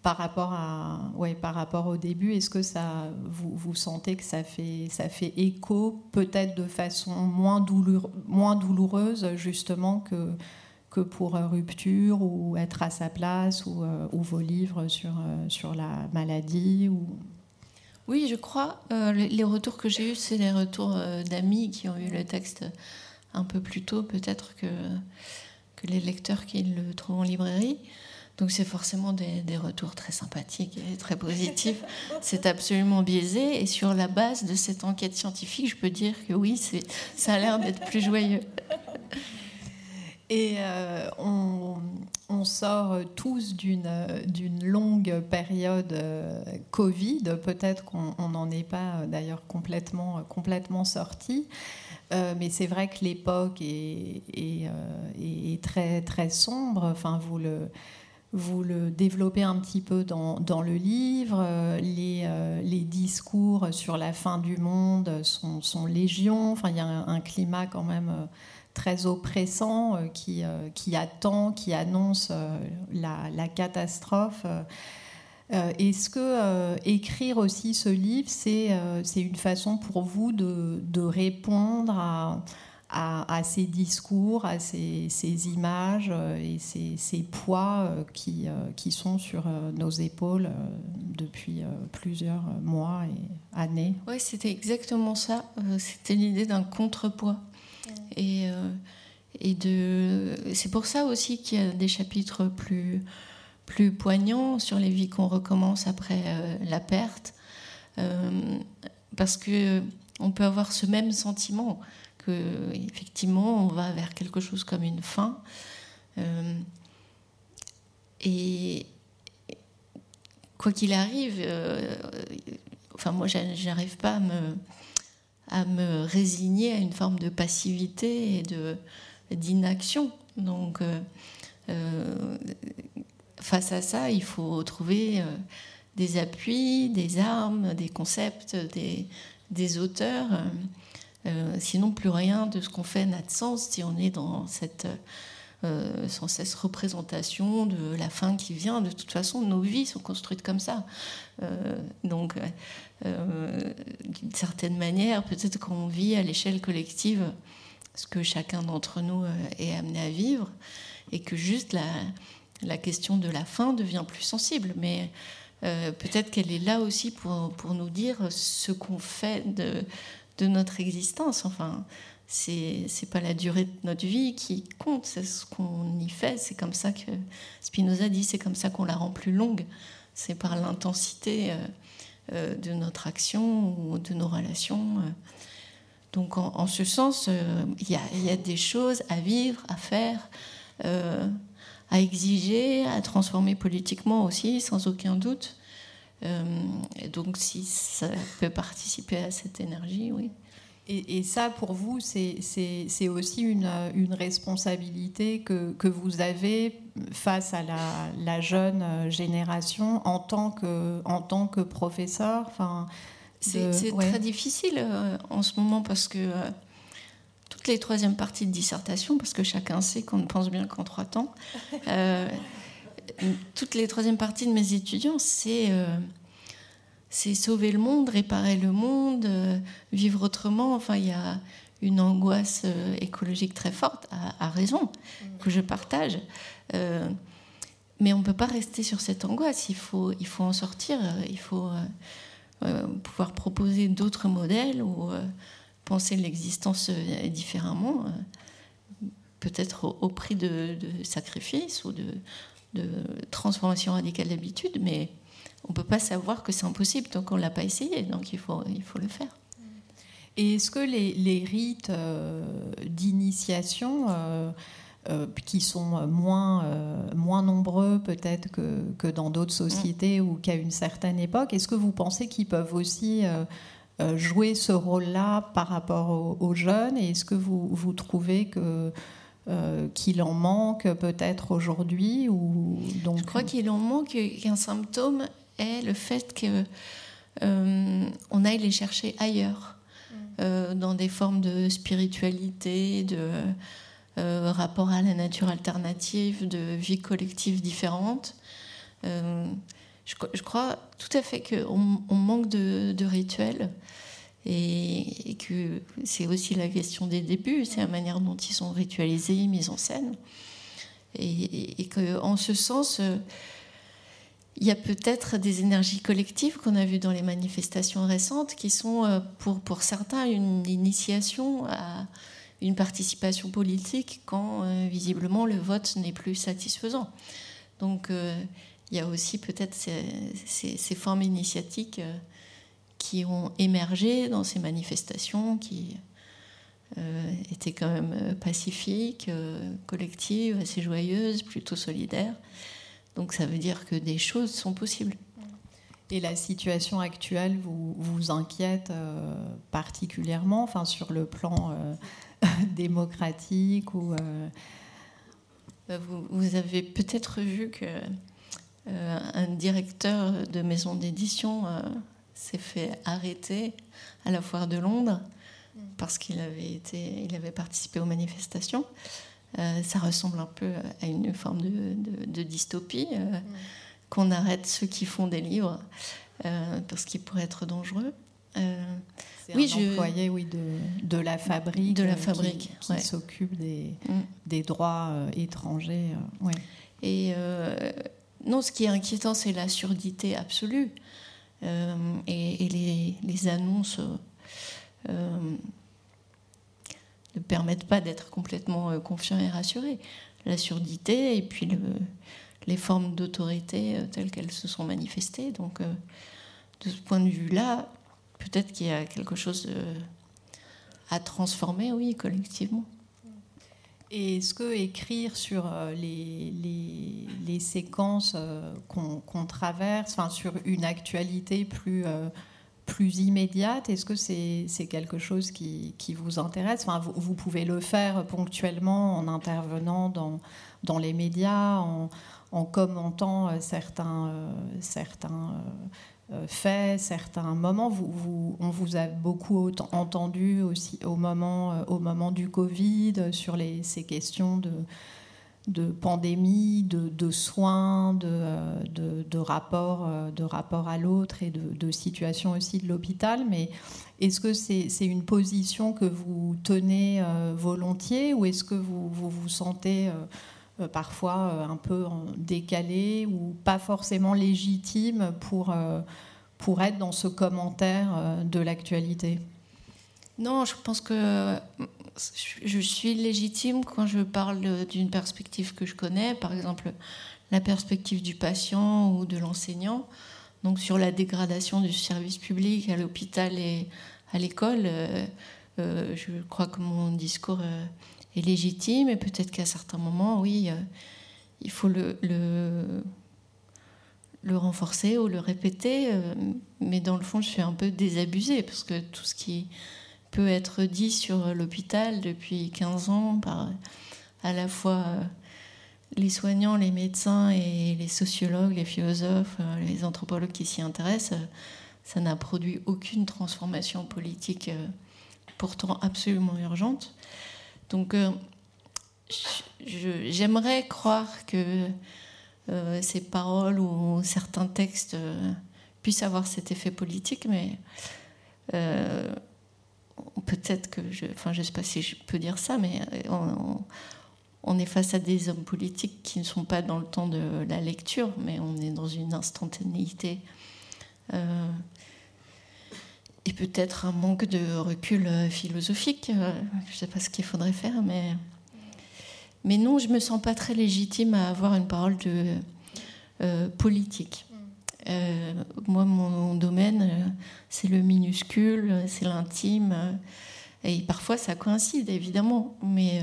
S1: par rapport à ouais, par rapport au début est-ce que ça vous, vous, sentez que ça fait ça fait écho peut-être de façon moins douloureuse, moins douloureuse justement que pour euh, Rupture ou Être à sa place ou, euh, vos livres sur, euh, sur la maladie ou...
S2: Oui, je crois. les retours que j'ai eus, c'est les retours d'amis qui ont eu le texte un peu plus tôt, peut-être que, que les lecteurs qui le trouvent en librairie. Donc c'est forcément des, des, retours très sympathiques et très positifs. <laughs> c'est absolument biaisé. Et sur la base de cette enquête scientifique, je peux dire que oui, ça a l'air d'être plus joyeux.
S1: Et euh, on, sort tous d'une longue période euh, Covid. Peut-être qu'on n'en est pas euh, d'ailleurs complètement, complètement sorti. mais c'est vrai que l'époque est, est, très, très sombre. Enfin, vous le, vous le développez un petit peu dans, dans le livre. Les, les, discours sur la fin du monde sont, sont légion. Enfin, il y a un, un climat quand même très oppressant euh, qui, euh, qui attend, qui annonce euh, la, catastrophe. Est-ce que écrire aussi ce livre, c'est une façon pour vous de, de répondre à à, ces discours, à ces, images euh, et ces, poids euh, qui, qui, sont sur nos épaules depuis plusieurs mois et années?
S2: Oui, c'était exactement ça. C'était l'idée d'un contrepoids. Et, et de... c'est pour ça aussi qu'il y a des chapitres plus, plus poignants sur les vies qu'on recommence après la perte. parce que on peut avoir ce même sentiment effectivement on va vers quelque chose comme une fin. Euh, et quoi qu'il arrive, euh, enfin moi j'arrive pas à me, à me résigner à une forme de passivité et de d'inaction. Donc euh, face à ça, il faut trouver des appuis, des armes, des concepts, des, auteurs. Euh, sinon, plus rien de ce qu'on fait n'a de sens si on est dans cette euh, sans cesse représentation de la fin qui vient. De toute façon, nos vies sont construites comme ça. Euh, donc, d'une certaine manière, peut-être qu'on vit à l'échelle collective ce que chacun d'entre nous est amené à vivre, et que juste la, la question de la fin devient plus sensible. Mais peut-être qu'elle est là aussi pour, pour nous dire ce qu'on fait de, de notre existence. Enfin, c'est pas la durée de notre vie qui compte, c'est ce qu'on y fait. C'est comme ça que Spinoza dit, c'est comme ça qu'on la rend plus longue. C'est par l'intensité euh, euh, de notre action ou de nos relations. Euh. Donc, en, ce sens, il y, a des choses à vivre, à faire, à exiger, à transformer politiquement aussi, sans aucun doute. Euh, donc, si ça peut participer à cette énergie, oui.
S1: Et, ça, pour vous, c'est aussi une, une, responsabilité que, que, vous avez face à la, la, jeune génération en tant que, en tant que professeur enfin,
S2: C'est très difficile euh, en ce moment parce que euh, toutes les troisièmes parties de dissertation, parce que chacun sait qu'on ne pense bien qu'en trois temps, <laughs> toutes les troisièmes parties de mes étudiants, c'est euh, c'est sauver le monde, réparer le monde, euh, vivre autrement. Enfin, il y a une angoisse euh, écologique très forte, à, raison, mm. que je partage. mais on ne peut pas rester sur cette angoisse. Il faut, il faut en sortir. Il faut pouvoir proposer d'autres modèles ou penser l'existence différemment, peut-être au, prix de, de sacrifices ou de, de transformation radicale d'habitude, mais on ne peut pas savoir que c'est impossible tant qu'on ne l'a pas essayé, donc il faut, il faut le faire.
S1: Et est-ce que les, les rites euh, d'initiation, euh, euh, qui sont moins, moins nombreux peut-être que, que, dans d'autres sociétés ou qu'à une certaine époque, est-ce que vous pensez qu'ils peuvent aussi jouer ce rôle-là par rapport aux, aux jeunes? Et est-ce que vous, vous trouvez que euh, qu'il en manque peut-être aujourd'hui ou
S2: donc... Je crois qu'il en manque qu'un symptôme est le fait que euh, on aille les chercher ailleurs, mm. euh, dans des formes de spiritualité, de rapport à la nature alternative, de vie collective différente. Je, crois tout à fait qu'on on manque de, de rituels et, que c'est aussi la question des débuts, c'est la manière dont ils sont ritualisés, mis en scène. Et, et qu'en ce sens, euh, il y a peut-être des énergies collectives qu'on a vues dans les manifestations récentes qui sont euh, pour, certains une initiation à une participation politique quand euh, visiblement le vote n'est plus satisfaisant. Donc il y a aussi peut-être ces, formes initiatiques qui ont émergé dans ces manifestations qui euh, étaient quand même euh, pacifiques, euh, collectives, assez joyeuses, plutôt solidaires. Donc ça veut dire que des choses sont possibles.
S1: Et la situation actuelle vous, vous inquiète particulièrement, enfin sur le plan <laughs> démocratique ou
S2: bah, vous, vous, avez peut-être vu que un directeur de maison d'édition s'est fait arrêter à la foire de Londres parce qu'il avait, été, il avait participé aux manifestations. Euh, ça ressemble un peu à une forme de, dystopie. Euh, qu'on arrête ceux qui font des livres, parce qu'ils pourraient être dangereux.
S1: Oui, un employé oui, de, de, la fabrique,
S2: de la fabrique
S1: qui, s'occupe des, mm. des, droits étrangers. Ouais.
S2: Et non, ce qui est inquiétant, c'est la surdité absolue. et, les, les, annonces ne permettent pas d'être complètement euh, confiant et rassuré. La surdité et puis le, les formes d'autorité euh, telles qu'elles se sont manifestées. Donc, euh, de ce point de vue-là, peut-être qu'il y a quelque chose à transformer, oui, collectivement.
S1: Et est-ce que écrire sur les séquences qu'on traverse, enfin, sur une actualité plus plus immédiate? Est-ce que c'est quelque chose qui, qui, vous intéresse? Enfin, vous, pouvez le faire ponctuellement en intervenant dans, dans les médias, en, en commentant euh, certains, euh, certains euh, faits, certains moments. Vous, vous, on vous a beaucoup entendu aussi au moment, au moment du Covid sur les, ces questions de de pandémie, de, soins, de, de, de, rapport, euh, de à l'autre et de, situation aussi de l'hôpital. Mais est-ce que c'est une position que vous tenez euh, volontiers ou est-ce que vous, vous, sentez euh, parfois un peu décalé ou pas forcément légitime pour, pour être dans ce commentaire de l'actualité?
S2: Non, je pense que je suis légitime quand je parle d'une perspective que je connais, par exemple la perspective du patient ou de l'enseignant. Donc sur la dégradation du service public à l'hôpital et à l'école, euh, euh, je crois que mon discours euh, est légitime et peut-être qu'à certains moments, oui, il faut le, le, le, renforcer ou le répéter. mais dans le fond, je suis un peu désabusée parce que tout ce qui peut être dit sur l'hôpital depuis 15 ans par à la fois euh, les soignants, les médecins et les sociologues, les philosophes, euh, les anthropologues qui s'y intéressent, euh, ça n'a produit aucune transformation politique pourtant absolument urgente. Donc j'aimerais croire que ces paroles ou certains textes puissent avoir cet effet politique, mais peut-être que je, enfin, je sais pas si je peux dire ça, mais on, on, est face à des hommes politiques qui ne sont pas dans le temps de la lecture, mais on est dans une instantanéité. Euh, et peut-être un manque de recul euh, philosophique. Euh, je ne sais pas ce qu'il faudrait faire, mais, mais non, je me sens pas très légitime à avoir une parole de politique. Euh, moi, mon domaine, euh, c'est le minuscule, c'est l'intime. Euh, et parfois, ça coïncide, évidemment. Mais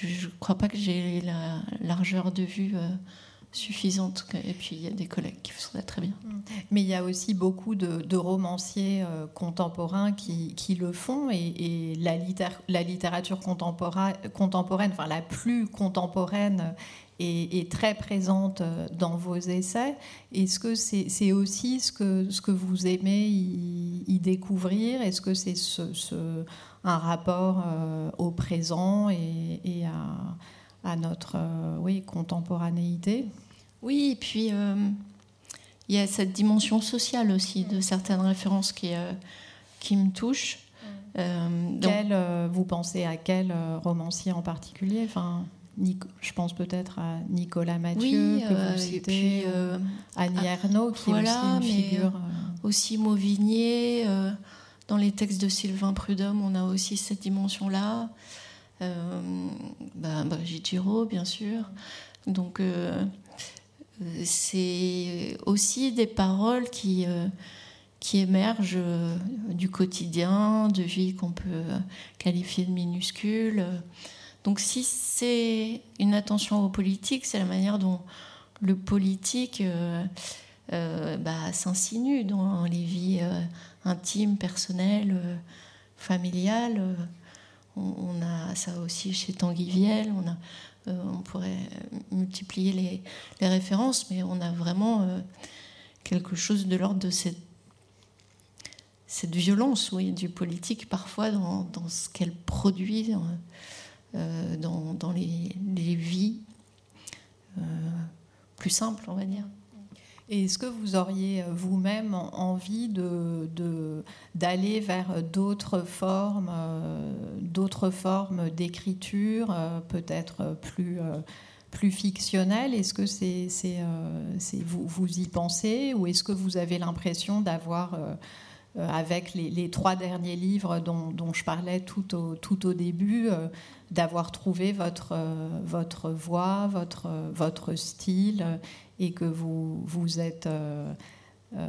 S2: je ne crois pas que j'ai la largeur de vue suffisante. Et puis, il y a des collègues qui font ça très bien. Mm.
S1: Mais il y a aussi beaucoup de, romanciers contemporains qui, le font. Et, la, la, littérature contemporaine, contemporaine, enfin la plus contemporaine, est, très présente euh, dans vos essais. Est-ce que c'est aussi ce que, ce que vous aimez y, découvrir? Est-ce que c'est ce, un rapport euh, au présent et, à, à, notre euh, oui, contemporanéité?
S2: Oui, et puis il y a cette dimension sociale aussi de certaines références qui, qui me touchent.
S1: Quel, vous pensez à quel romancier en particulier? Enfin je pense peut-être à Nicolas Mathieu, que vous euh, citez, euh, Annie Ernaux, qui est aussi une figure.
S2: Euh, aussi Mauvigné, dans les textes de Sylvain Prudhomme, on a aussi cette dimension-là. bah, Brigitte Giraud, bien sûr. Donc, c'est aussi des paroles qui, qui émergent du quotidien, de vie qu'on peut qualifier de minuscule. Donc si c'est une attention aux politiques, c'est la manière dont le politique euh, euh, bah, s'insinue dans les vies euh, intimes, personnelles, familiales. On, a ça aussi chez Tanguy Viel, on, pourrait multiplier les, références, mais on a vraiment quelque chose de l'ordre de cette, violence oui, du politique parfois dans ce qu'elle produit. Euh, dans, les, vies euh, plus simples, on va dire.
S1: Et est-ce que vous auriez euh, vous-même envie d'aller vers d'autres formes, d'autres formes d'écriture, peut-être plus, plus fictionnelles? Est-ce que c'est, vous y pensez ou est-ce que vous avez l'impression d'avoir avec les, trois derniers livres dont, je parlais tout au, tout au début, d'avoir trouvé votre, votre voix, votre, votre style et que vous, vous êtes. Euh, euh,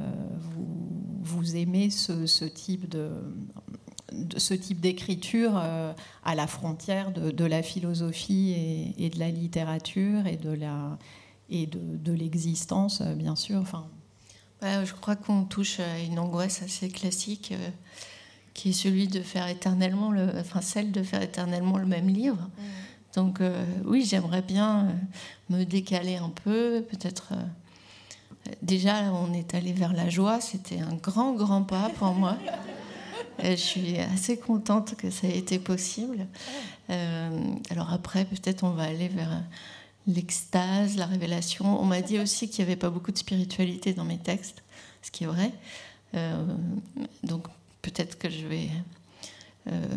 S1: vous, aimez ce, type de, ce type d'écriture euh, à la frontière de, la philosophie et, de la littérature et de la et de, l'existence, bien sûr.
S2: Je crois qu'on touche à une angoisse assez classique, qui est celui de faire éternellement le, enfin celle de faire éternellement le même livre. Mm. Donc euh, oui, j'aimerais bien euh, me décaler un peu, peut-être. Euh, déjà, on est allé vers la joie, c'était un grand, grand pas pour moi. <laughs> je suis assez contente que ça ait été possible. alors après, peut-être on va aller vers l'extase, la révélation. On m'a dit aussi qu'il n'y avait pas beaucoup de spiritualité dans mes textes, ce qui est vrai. donc peut-être que je vais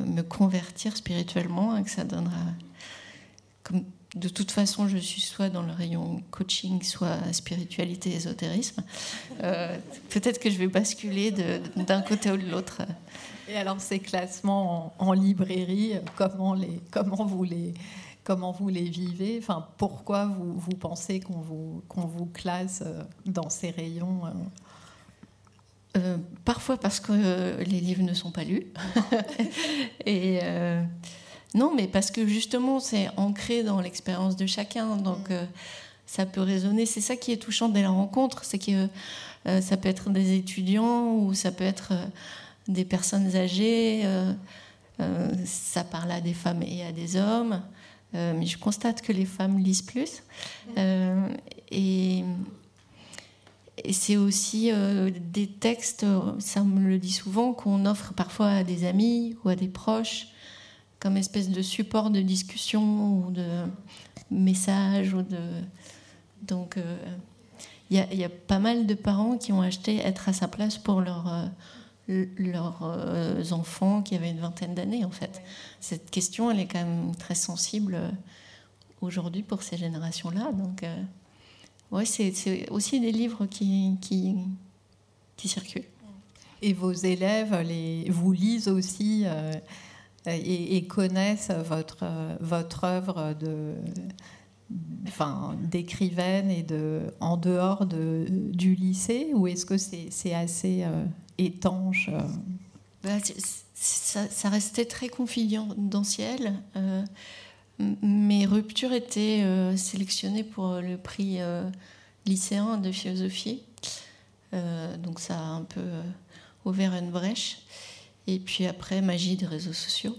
S2: me convertir spirituellement que ça donnera de toute façon, je suis soit dans le rayon coaching, soit spiritualité, ésotérisme. Euh, peut-être que je vais basculer d'un côté ou de l'autre.
S1: Et alors, ces classements en, librairie, comment, les, comment, vous les, comment vous les vivez enfin, Pourquoi vous, vous pensez qu'on vous, qu'on vous classe euh, dans ces rayons
S2: euh? Parfois parce que les livres ne sont pas lus. <laughs> Et. Non, mais parce que justement, c'est ancré dans l'expérience de chacun. Donc, mm. euh, ça peut résonner. C'est ça qui est touchant dès la rencontre. C'est que euh, ça peut être des étudiants ou ça peut être euh, des personnes âgées. ça parle à des femmes et à des hommes. Mais je constate que les femmes lisent plus. Mm. et. Et c'est aussi des textes, ça me le dit souvent, qu'on offre parfois à des amis ou à des proches comme espèce de support de discussion ou de message. Ou de... Donc, il euh, y, a pas mal de parents qui ont acheté Être à sa place pour leur, euh, leurs euh, enfants qui avaient une vingtaine d'années, en fait. Cette question, elle est quand même très sensible aujourd'hui pour ces générations-là. Donc, ouais, c'est aussi des livres qui, circulent.
S1: Et vos élèves les, vous lisent aussi et, connaissent votre, votre œuvre de, enfin, d'écrivaine et de, en dehors de, du lycée Ou est-ce que c'est assez euh, étanche euh?
S2: bah, ça, restait très confidentiel. Euh, mes ruptures étaient sélectionnées pour le prix lycéen de philosophie. donc ça a un peu ouvert une brèche. Et puis après, magie des réseaux sociaux.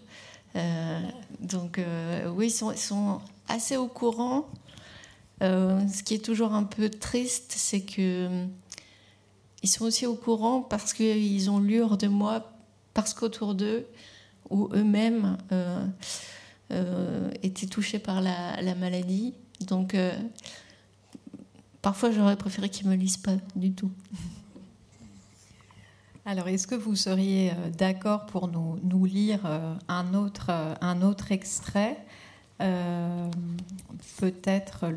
S2: Euh, donc euh, oui, ils sont, assez au courant. Euh, ce qui est toujours un peu triste, c'est que ils sont aussi au courant parce qu'ils ont lu hors de moi, parce qu'autour d'eux, ou eux-mêmes étaient touchés par la, la maladie. Donc parfois, j'aurais préféré qu'ils me lisent pas du tout. <laughs>
S1: Alors, est-ce que vous seriez euh, d'accord pour nous, nous lire euh, un autre, euh, un autre extrait Peut-être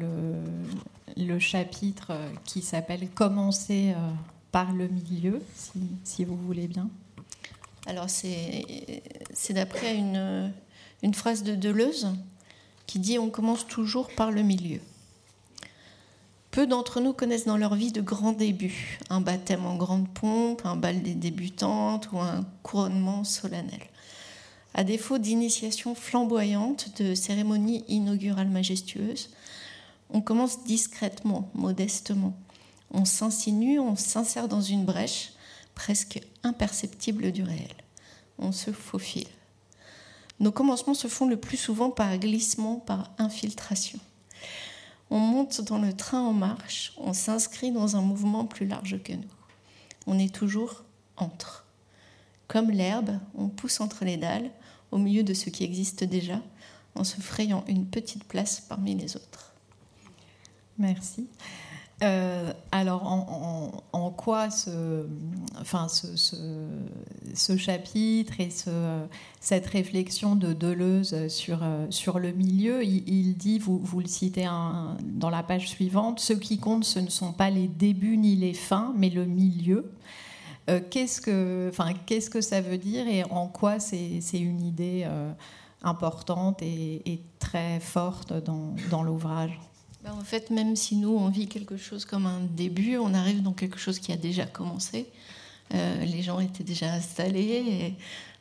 S1: le, chapitre qui s'appelle Commencer par le milieu, si, vous voulez bien.
S2: Alors, c'est d'après une, phrase de Deleuze qui dit On commence toujours par le milieu. Peu d'entre nous connaissent dans leur vie de grands débuts, un baptême en grande pompe, un bal des débutantes ou un couronnement solennel. À défaut d'initiation flamboyante, de cérémonies inaugurales majestueuses, on commence discrètement, modestement. On s'insinue, on s'insère dans une brèche presque imperceptible du réel. On se faufile. Nos commencements se font le plus souvent par glissement, par infiltration. On monte dans le train en marche, on s'inscrit dans un mouvement plus large que nous. On est toujours entre. Comme l'herbe, on pousse entre les dalles, au milieu de ce qui existe déjà, en se frayant une petite place parmi les autres.
S1: Merci. Euh, alors, en, quoi ce, chapitre et cette réflexion de Deleuze sur, sur le milieu, il, dit, vous, le citez dans la page suivante, ce qui compte, ce ne sont pas les débuts ni les fins, mais le milieu. Euh, qu'est-ce, que, ça veut dire et en quoi c'est, une idée euh, importante et, très forte dans l'ouvrage?
S2: Ben, En fait, même si nous, on vit quelque chose comme un début, on arrive dans quelque chose qui a déjà commencé. Euh, les gens étaient déjà installés et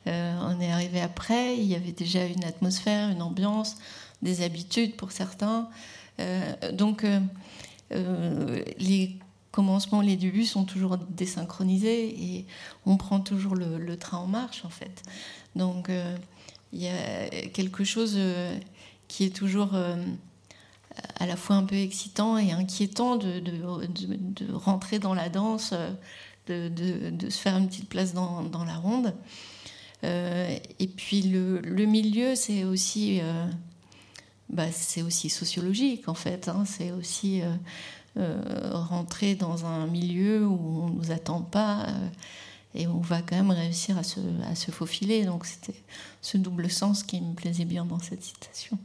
S2: on est arrivé après. Il y avait déjà une atmosphère, une ambiance, des habitudes pour certains. donc, les commencement, les débuts sont toujours désynchronisés et on prend toujours le, train en marche en fait. Donc euh, il y a quelque chose euh, qui est toujours euh, à la fois un peu excitant et inquiétant de, rentrer dans la danse, de, se faire une petite place dans, la ronde. et puis le, milieu, c'est aussi, bah, c'est aussi sociologique en fait. Hein. c'est aussi euh, rentrer dans un milieu où on nous attend pas euh, et on va quand même réussir à se, à se faufiler. Donc c'était ce double sens qui me plaisait bien dans cette citation.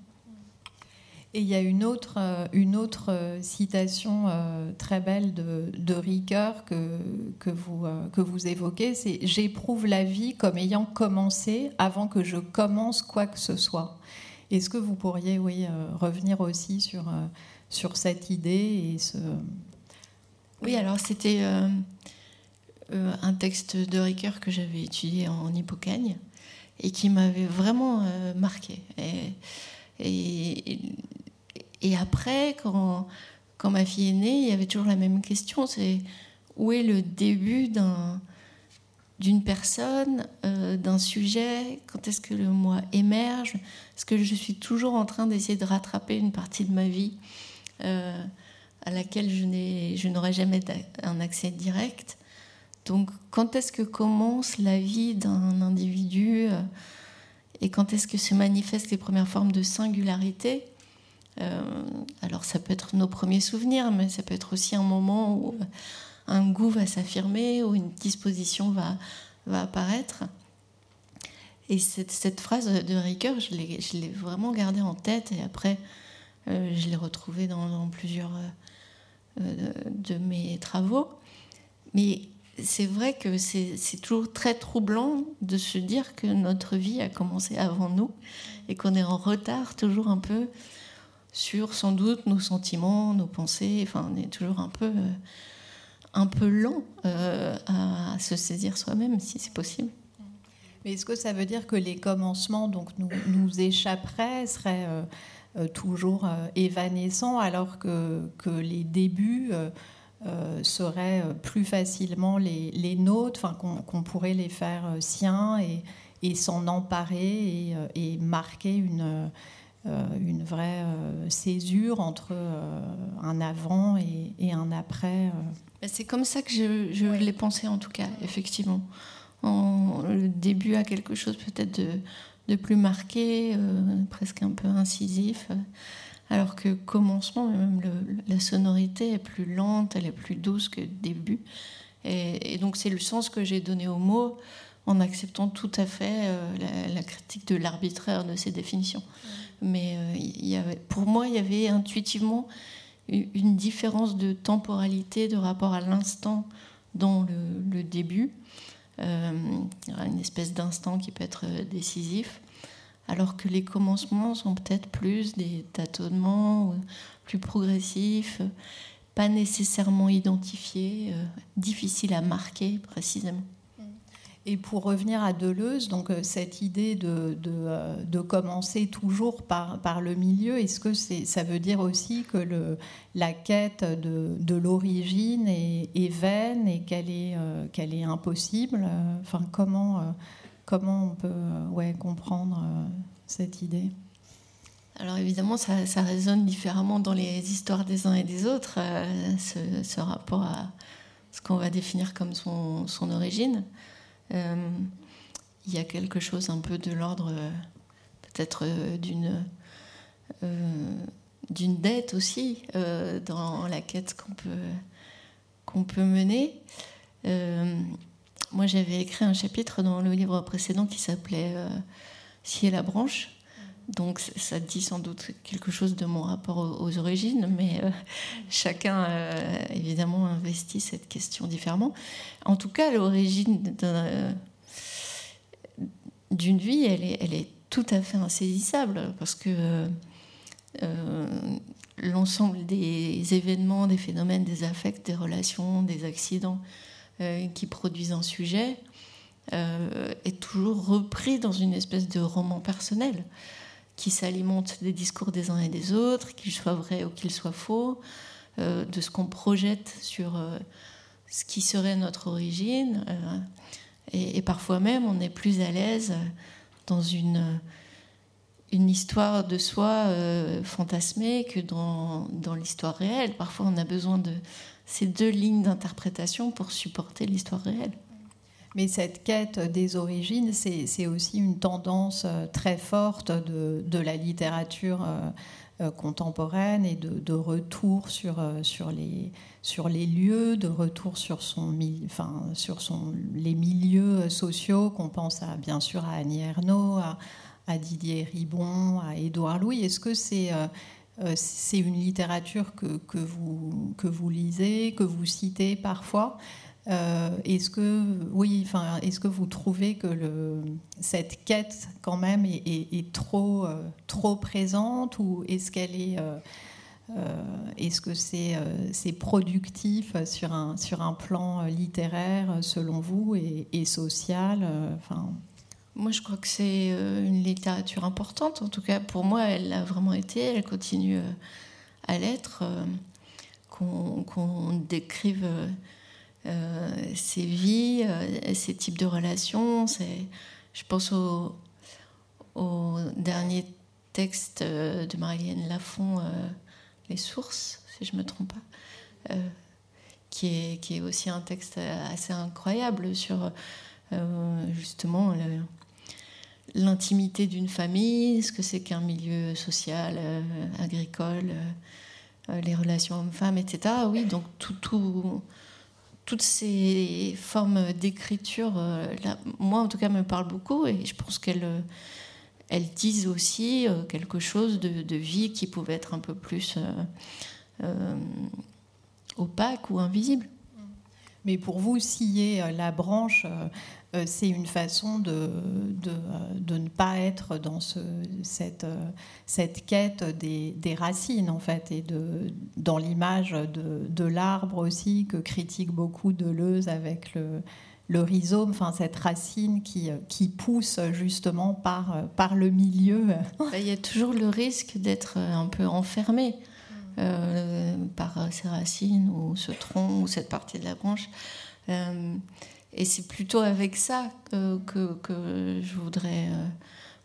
S1: Et il y a une autre, euh, une autre citation très belle de, de Ricoeur que, que, vous, que vous évoquez, c'est ⁇ J'éprouve la vie comme ayant commencé avant que je commence quoi que ce soit ⁇ Est-ce que vous pourriez oui, revenir aussi sur sur cette idée et ce...
S2: Oui, alors c'était euh, euh, un texte de Ricoeur que j'avais étudié en Hippocagne et qui m'avait vraiment euh, marqué. Et, après, quand, ma fille est née, il y avait toujours la même question, c'est où est le début d'un d'une personne, d'un sujet, quand est-ce que le moi émerge? Est-ce que je suis toujours en train d'essayer de rattraper une partie de ma vie euh, à laquelle je n'aurai jamais un accès direct? Donc quand est-ce que commence la vie d'un individu euh, et quand est-ce que se manifestent les premières formes de singularité? euh, Alors ça peut être nos premiers souvenirs, mais ça peut être aussi un moment où un goût va s'affirmer, où une disposition va, apparaître. Et cette, phrase de Ricoeur, je l'ai vraiment gardée en tête. Et après, euh, je l'ai retrouvé dans, plusieurs euh, euh, de mes travaux. Mais c'est vrai que c'est toujours très troublant de se dire que notre vie a commencé avant nous et qu'on est en retard toujours un peu sur sans doute nos sentiments, nos pensées. Enfin, on est toujours un peu, un peu lent à se saisir soi-même, si c'est possible.
S1: Mais est-ce que ça veut dire que les commencements donc, nous, nous échapperaient, seraient euh, toujours euh, évanescent, alors que, que les débuts euh, seraient plus facilement les, les nôtres, qu'on pourrait les faire siens et, et s'en emparer et, marquer une, une vraie césure entre un avant et, et un après.
S2: C'est comme ça que je, je l'ai pensé en tout cas, effectivement. En, le début a quelque chose peut-être de, de plus marqué, euh, presque un peu incisif. Alors que commencement, même la sonorité est plus lente, elle est plus douce que début. Et, donc c'est le sens que j'ai donné au mot en acceptant tout à fait euh, la, critique de l'arbitraire de ces définitions. Mais euh, pour moi, il y avait intuitivement une différence de temporalité, de rapport à l'instant dans le, le début euh, une espèce d'instant qui peut être euh, décisif, alors que les commencements sont peut-être plus des tâtonnements, plus progressifs, pas nécessairement identifiés, euh, difficiles à marquer précisément.
S1: Et pour revenir à Deleuze, donc euh, cette idée de, euh, de, commencer toujours par, par le milieu, est-ce que ça veut dire aussi que la quête de, l'origine est, vaine et qu'elle est, euh, qu'elle est impossible? Enfin, comment, comment on peut comprendre cette idée?
S2: Alors évidemment, ça, ça, résonne différemment dans les histoires des uns et des autres, ce, ce, rapport à ce qu'on va définir comme son, son origine. Euh, il y a quelque chose un peu de l'ordre euh, peut-être euh, d'une d'une dette aussi dans la quête qu'on peut, qu'on peut mener. moi, j'avais écrit un chapitre dans le livre précédent qui s'appelait Si et la branche. Donc ça dit sans doute quelque chose de mon rapport aux, origines, mais <laughs> chacun évidemment investit cette question différemment. En tout cas, l'origine d'une vie, elle est, tout à fait insaisissable parce que euh, l'ensemble des événements, des phénomènes, des affects, des relations, des accidents euh, qui produisent un sujet euh, est toujours repris dans une espèce de roman personnel qui s'alimente des discours des uns et des autres, qu'ils soient vrais ou qu'ils soient faux, de ce qu'on projette sur ce qui serait notre origine. Et, parfois même, on est plus à l'aise dans une, une histoire de soi euh, fantasmée que dans, dans l'histoire réelle. Parfois, on a besoin de ces deux lignes d'interprétation pour supporter l'histoire réelle.
S1: Mais cette quête des origines, c'est aussi une tendance euh, très forte de, la littérature euh, euh, contemporaine et de, retour sur, sur, les, sur les lieux, de retour sur, son, enfin, sur son, les milieux sociaux, qu'on pense à, bien sûr à Annie Ernaux, à, Didier Ribon, à Édouard Louis. Est-ce que c'est c'est une littérature que, que, vous, que vous lisez, que vous citez parfois? Euh, est-ce que, oui, enfin, est-ce que vous trouvez que cette quête quand même est, trop, euh, trop présente ou est-ce qu'elle est, euh, est-ce que c'est, c'est productif sur un, sur un plan littéraire selon vous et, social, enfin?
S2: Moi, je crois que c'est une littérature importante. En tout cas, pour moi, elle a vraiment été. Elle continue à l'être. qu'on, décrive ces vies, euh, ces types de relations. Je pense au, dernier texte euh, de Marie-Hélène Lafont, Les sources, si je ne me trompe pas, qui est aussi un texte assez incroyable sur justement l'intimité d'une famille, ce que c'est qu'un milieu social, agricole, les relations hommes-femmes, etc. Oui, donc tout, tout, toutes ces formes d'écriture, euh, moi en tout cas, me parlent beaucoup et je pense qu'elles euh, disent aussi euh, quelque chose de, vie qui pouvait être un peu plus opaque ou invisible.
S1: Mais pour vous, scier la branche, c'est une façon de, de, ne pas être dans ce, cette, cette quête des, des, racines, en fait, et de, dans l'image de, de l'arbre aussi, que critique beaucoup Deleuze avec le, le rhizome, enfin cette racine qui, qui pousse justement par, par le milieu. <laughs>
S2: Il y a toujours le risque d'être un peu enfermé euh, par ces racines ou ce tronc ou cette partie de la branche. Euh, et c'est plutôt avec ça que, je voudrais euh,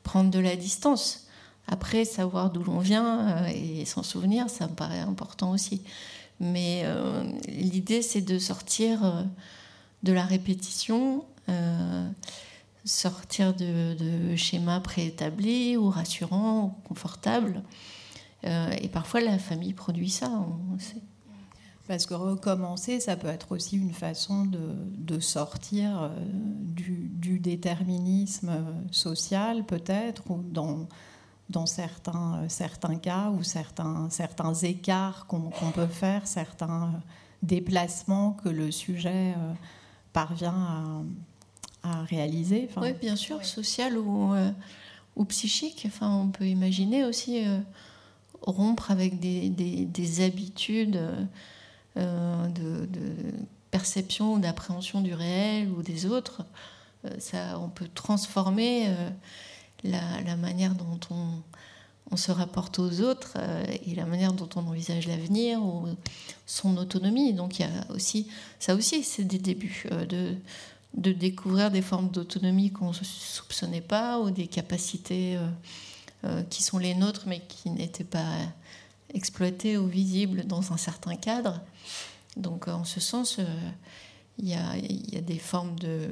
S2: prendre de la distance. Après, savoir d'où l'on vient euh, et s'en souvenir, ça me paraît important aussi. Mais euh, l'idée, c'est de sortir de la répétition, sortir de, schémas préétablis ou rassurants, ou confortables. et parfois, la famille produit ça. On sait.
S1: Parce que recommencer, ça peut être aussi une façon de, sortir euh, du, déterminisme social, peut-être, ou dans, dans certains, euh, certains cas, ou certains, certains écarts qu'on peut faire, certains euh, déplacements que le sujet parvient à, réaliser.
S2: oui, bien sûr, social ou, ou psychique. Enfin, on peut imaginer aussi rompre avec des, des, des habitudes euh, de, perception ou d'appréhension du réel ou des autres. Euh, ça, on peut transformer euh, la, manière dont on, on, se rapporte aux autres et la manière dont on envisage l'avenir ou son autonomie. Donc il y a aussi, ça aussi, c'est des débuts de, de découvrir des formes d'autonomie qu'on ne soupçonnait pas ou des capacités qui sont les nôtres mais qui n'étaient pas exploitées ou visibles dans un certain cadre. Donc en ce sens, euh, il y, a, des formes de,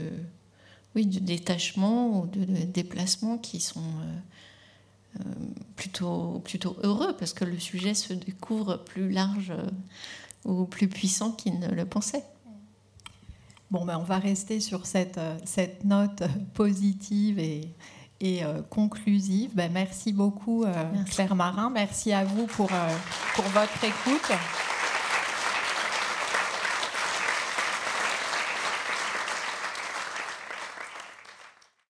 S2: oui, de détachement ou de, déplacement qui sont plutôt, plutôt heureux parce que le sujet se découvre plus large ou plus puissant qu'il ne le pensait.
S1: Bon, ben, on va rester sur cette, cette note positive et, et conclusive. Ben, merci beaucoup, Claire Marin. Merci à vous pour, pour votre écoute.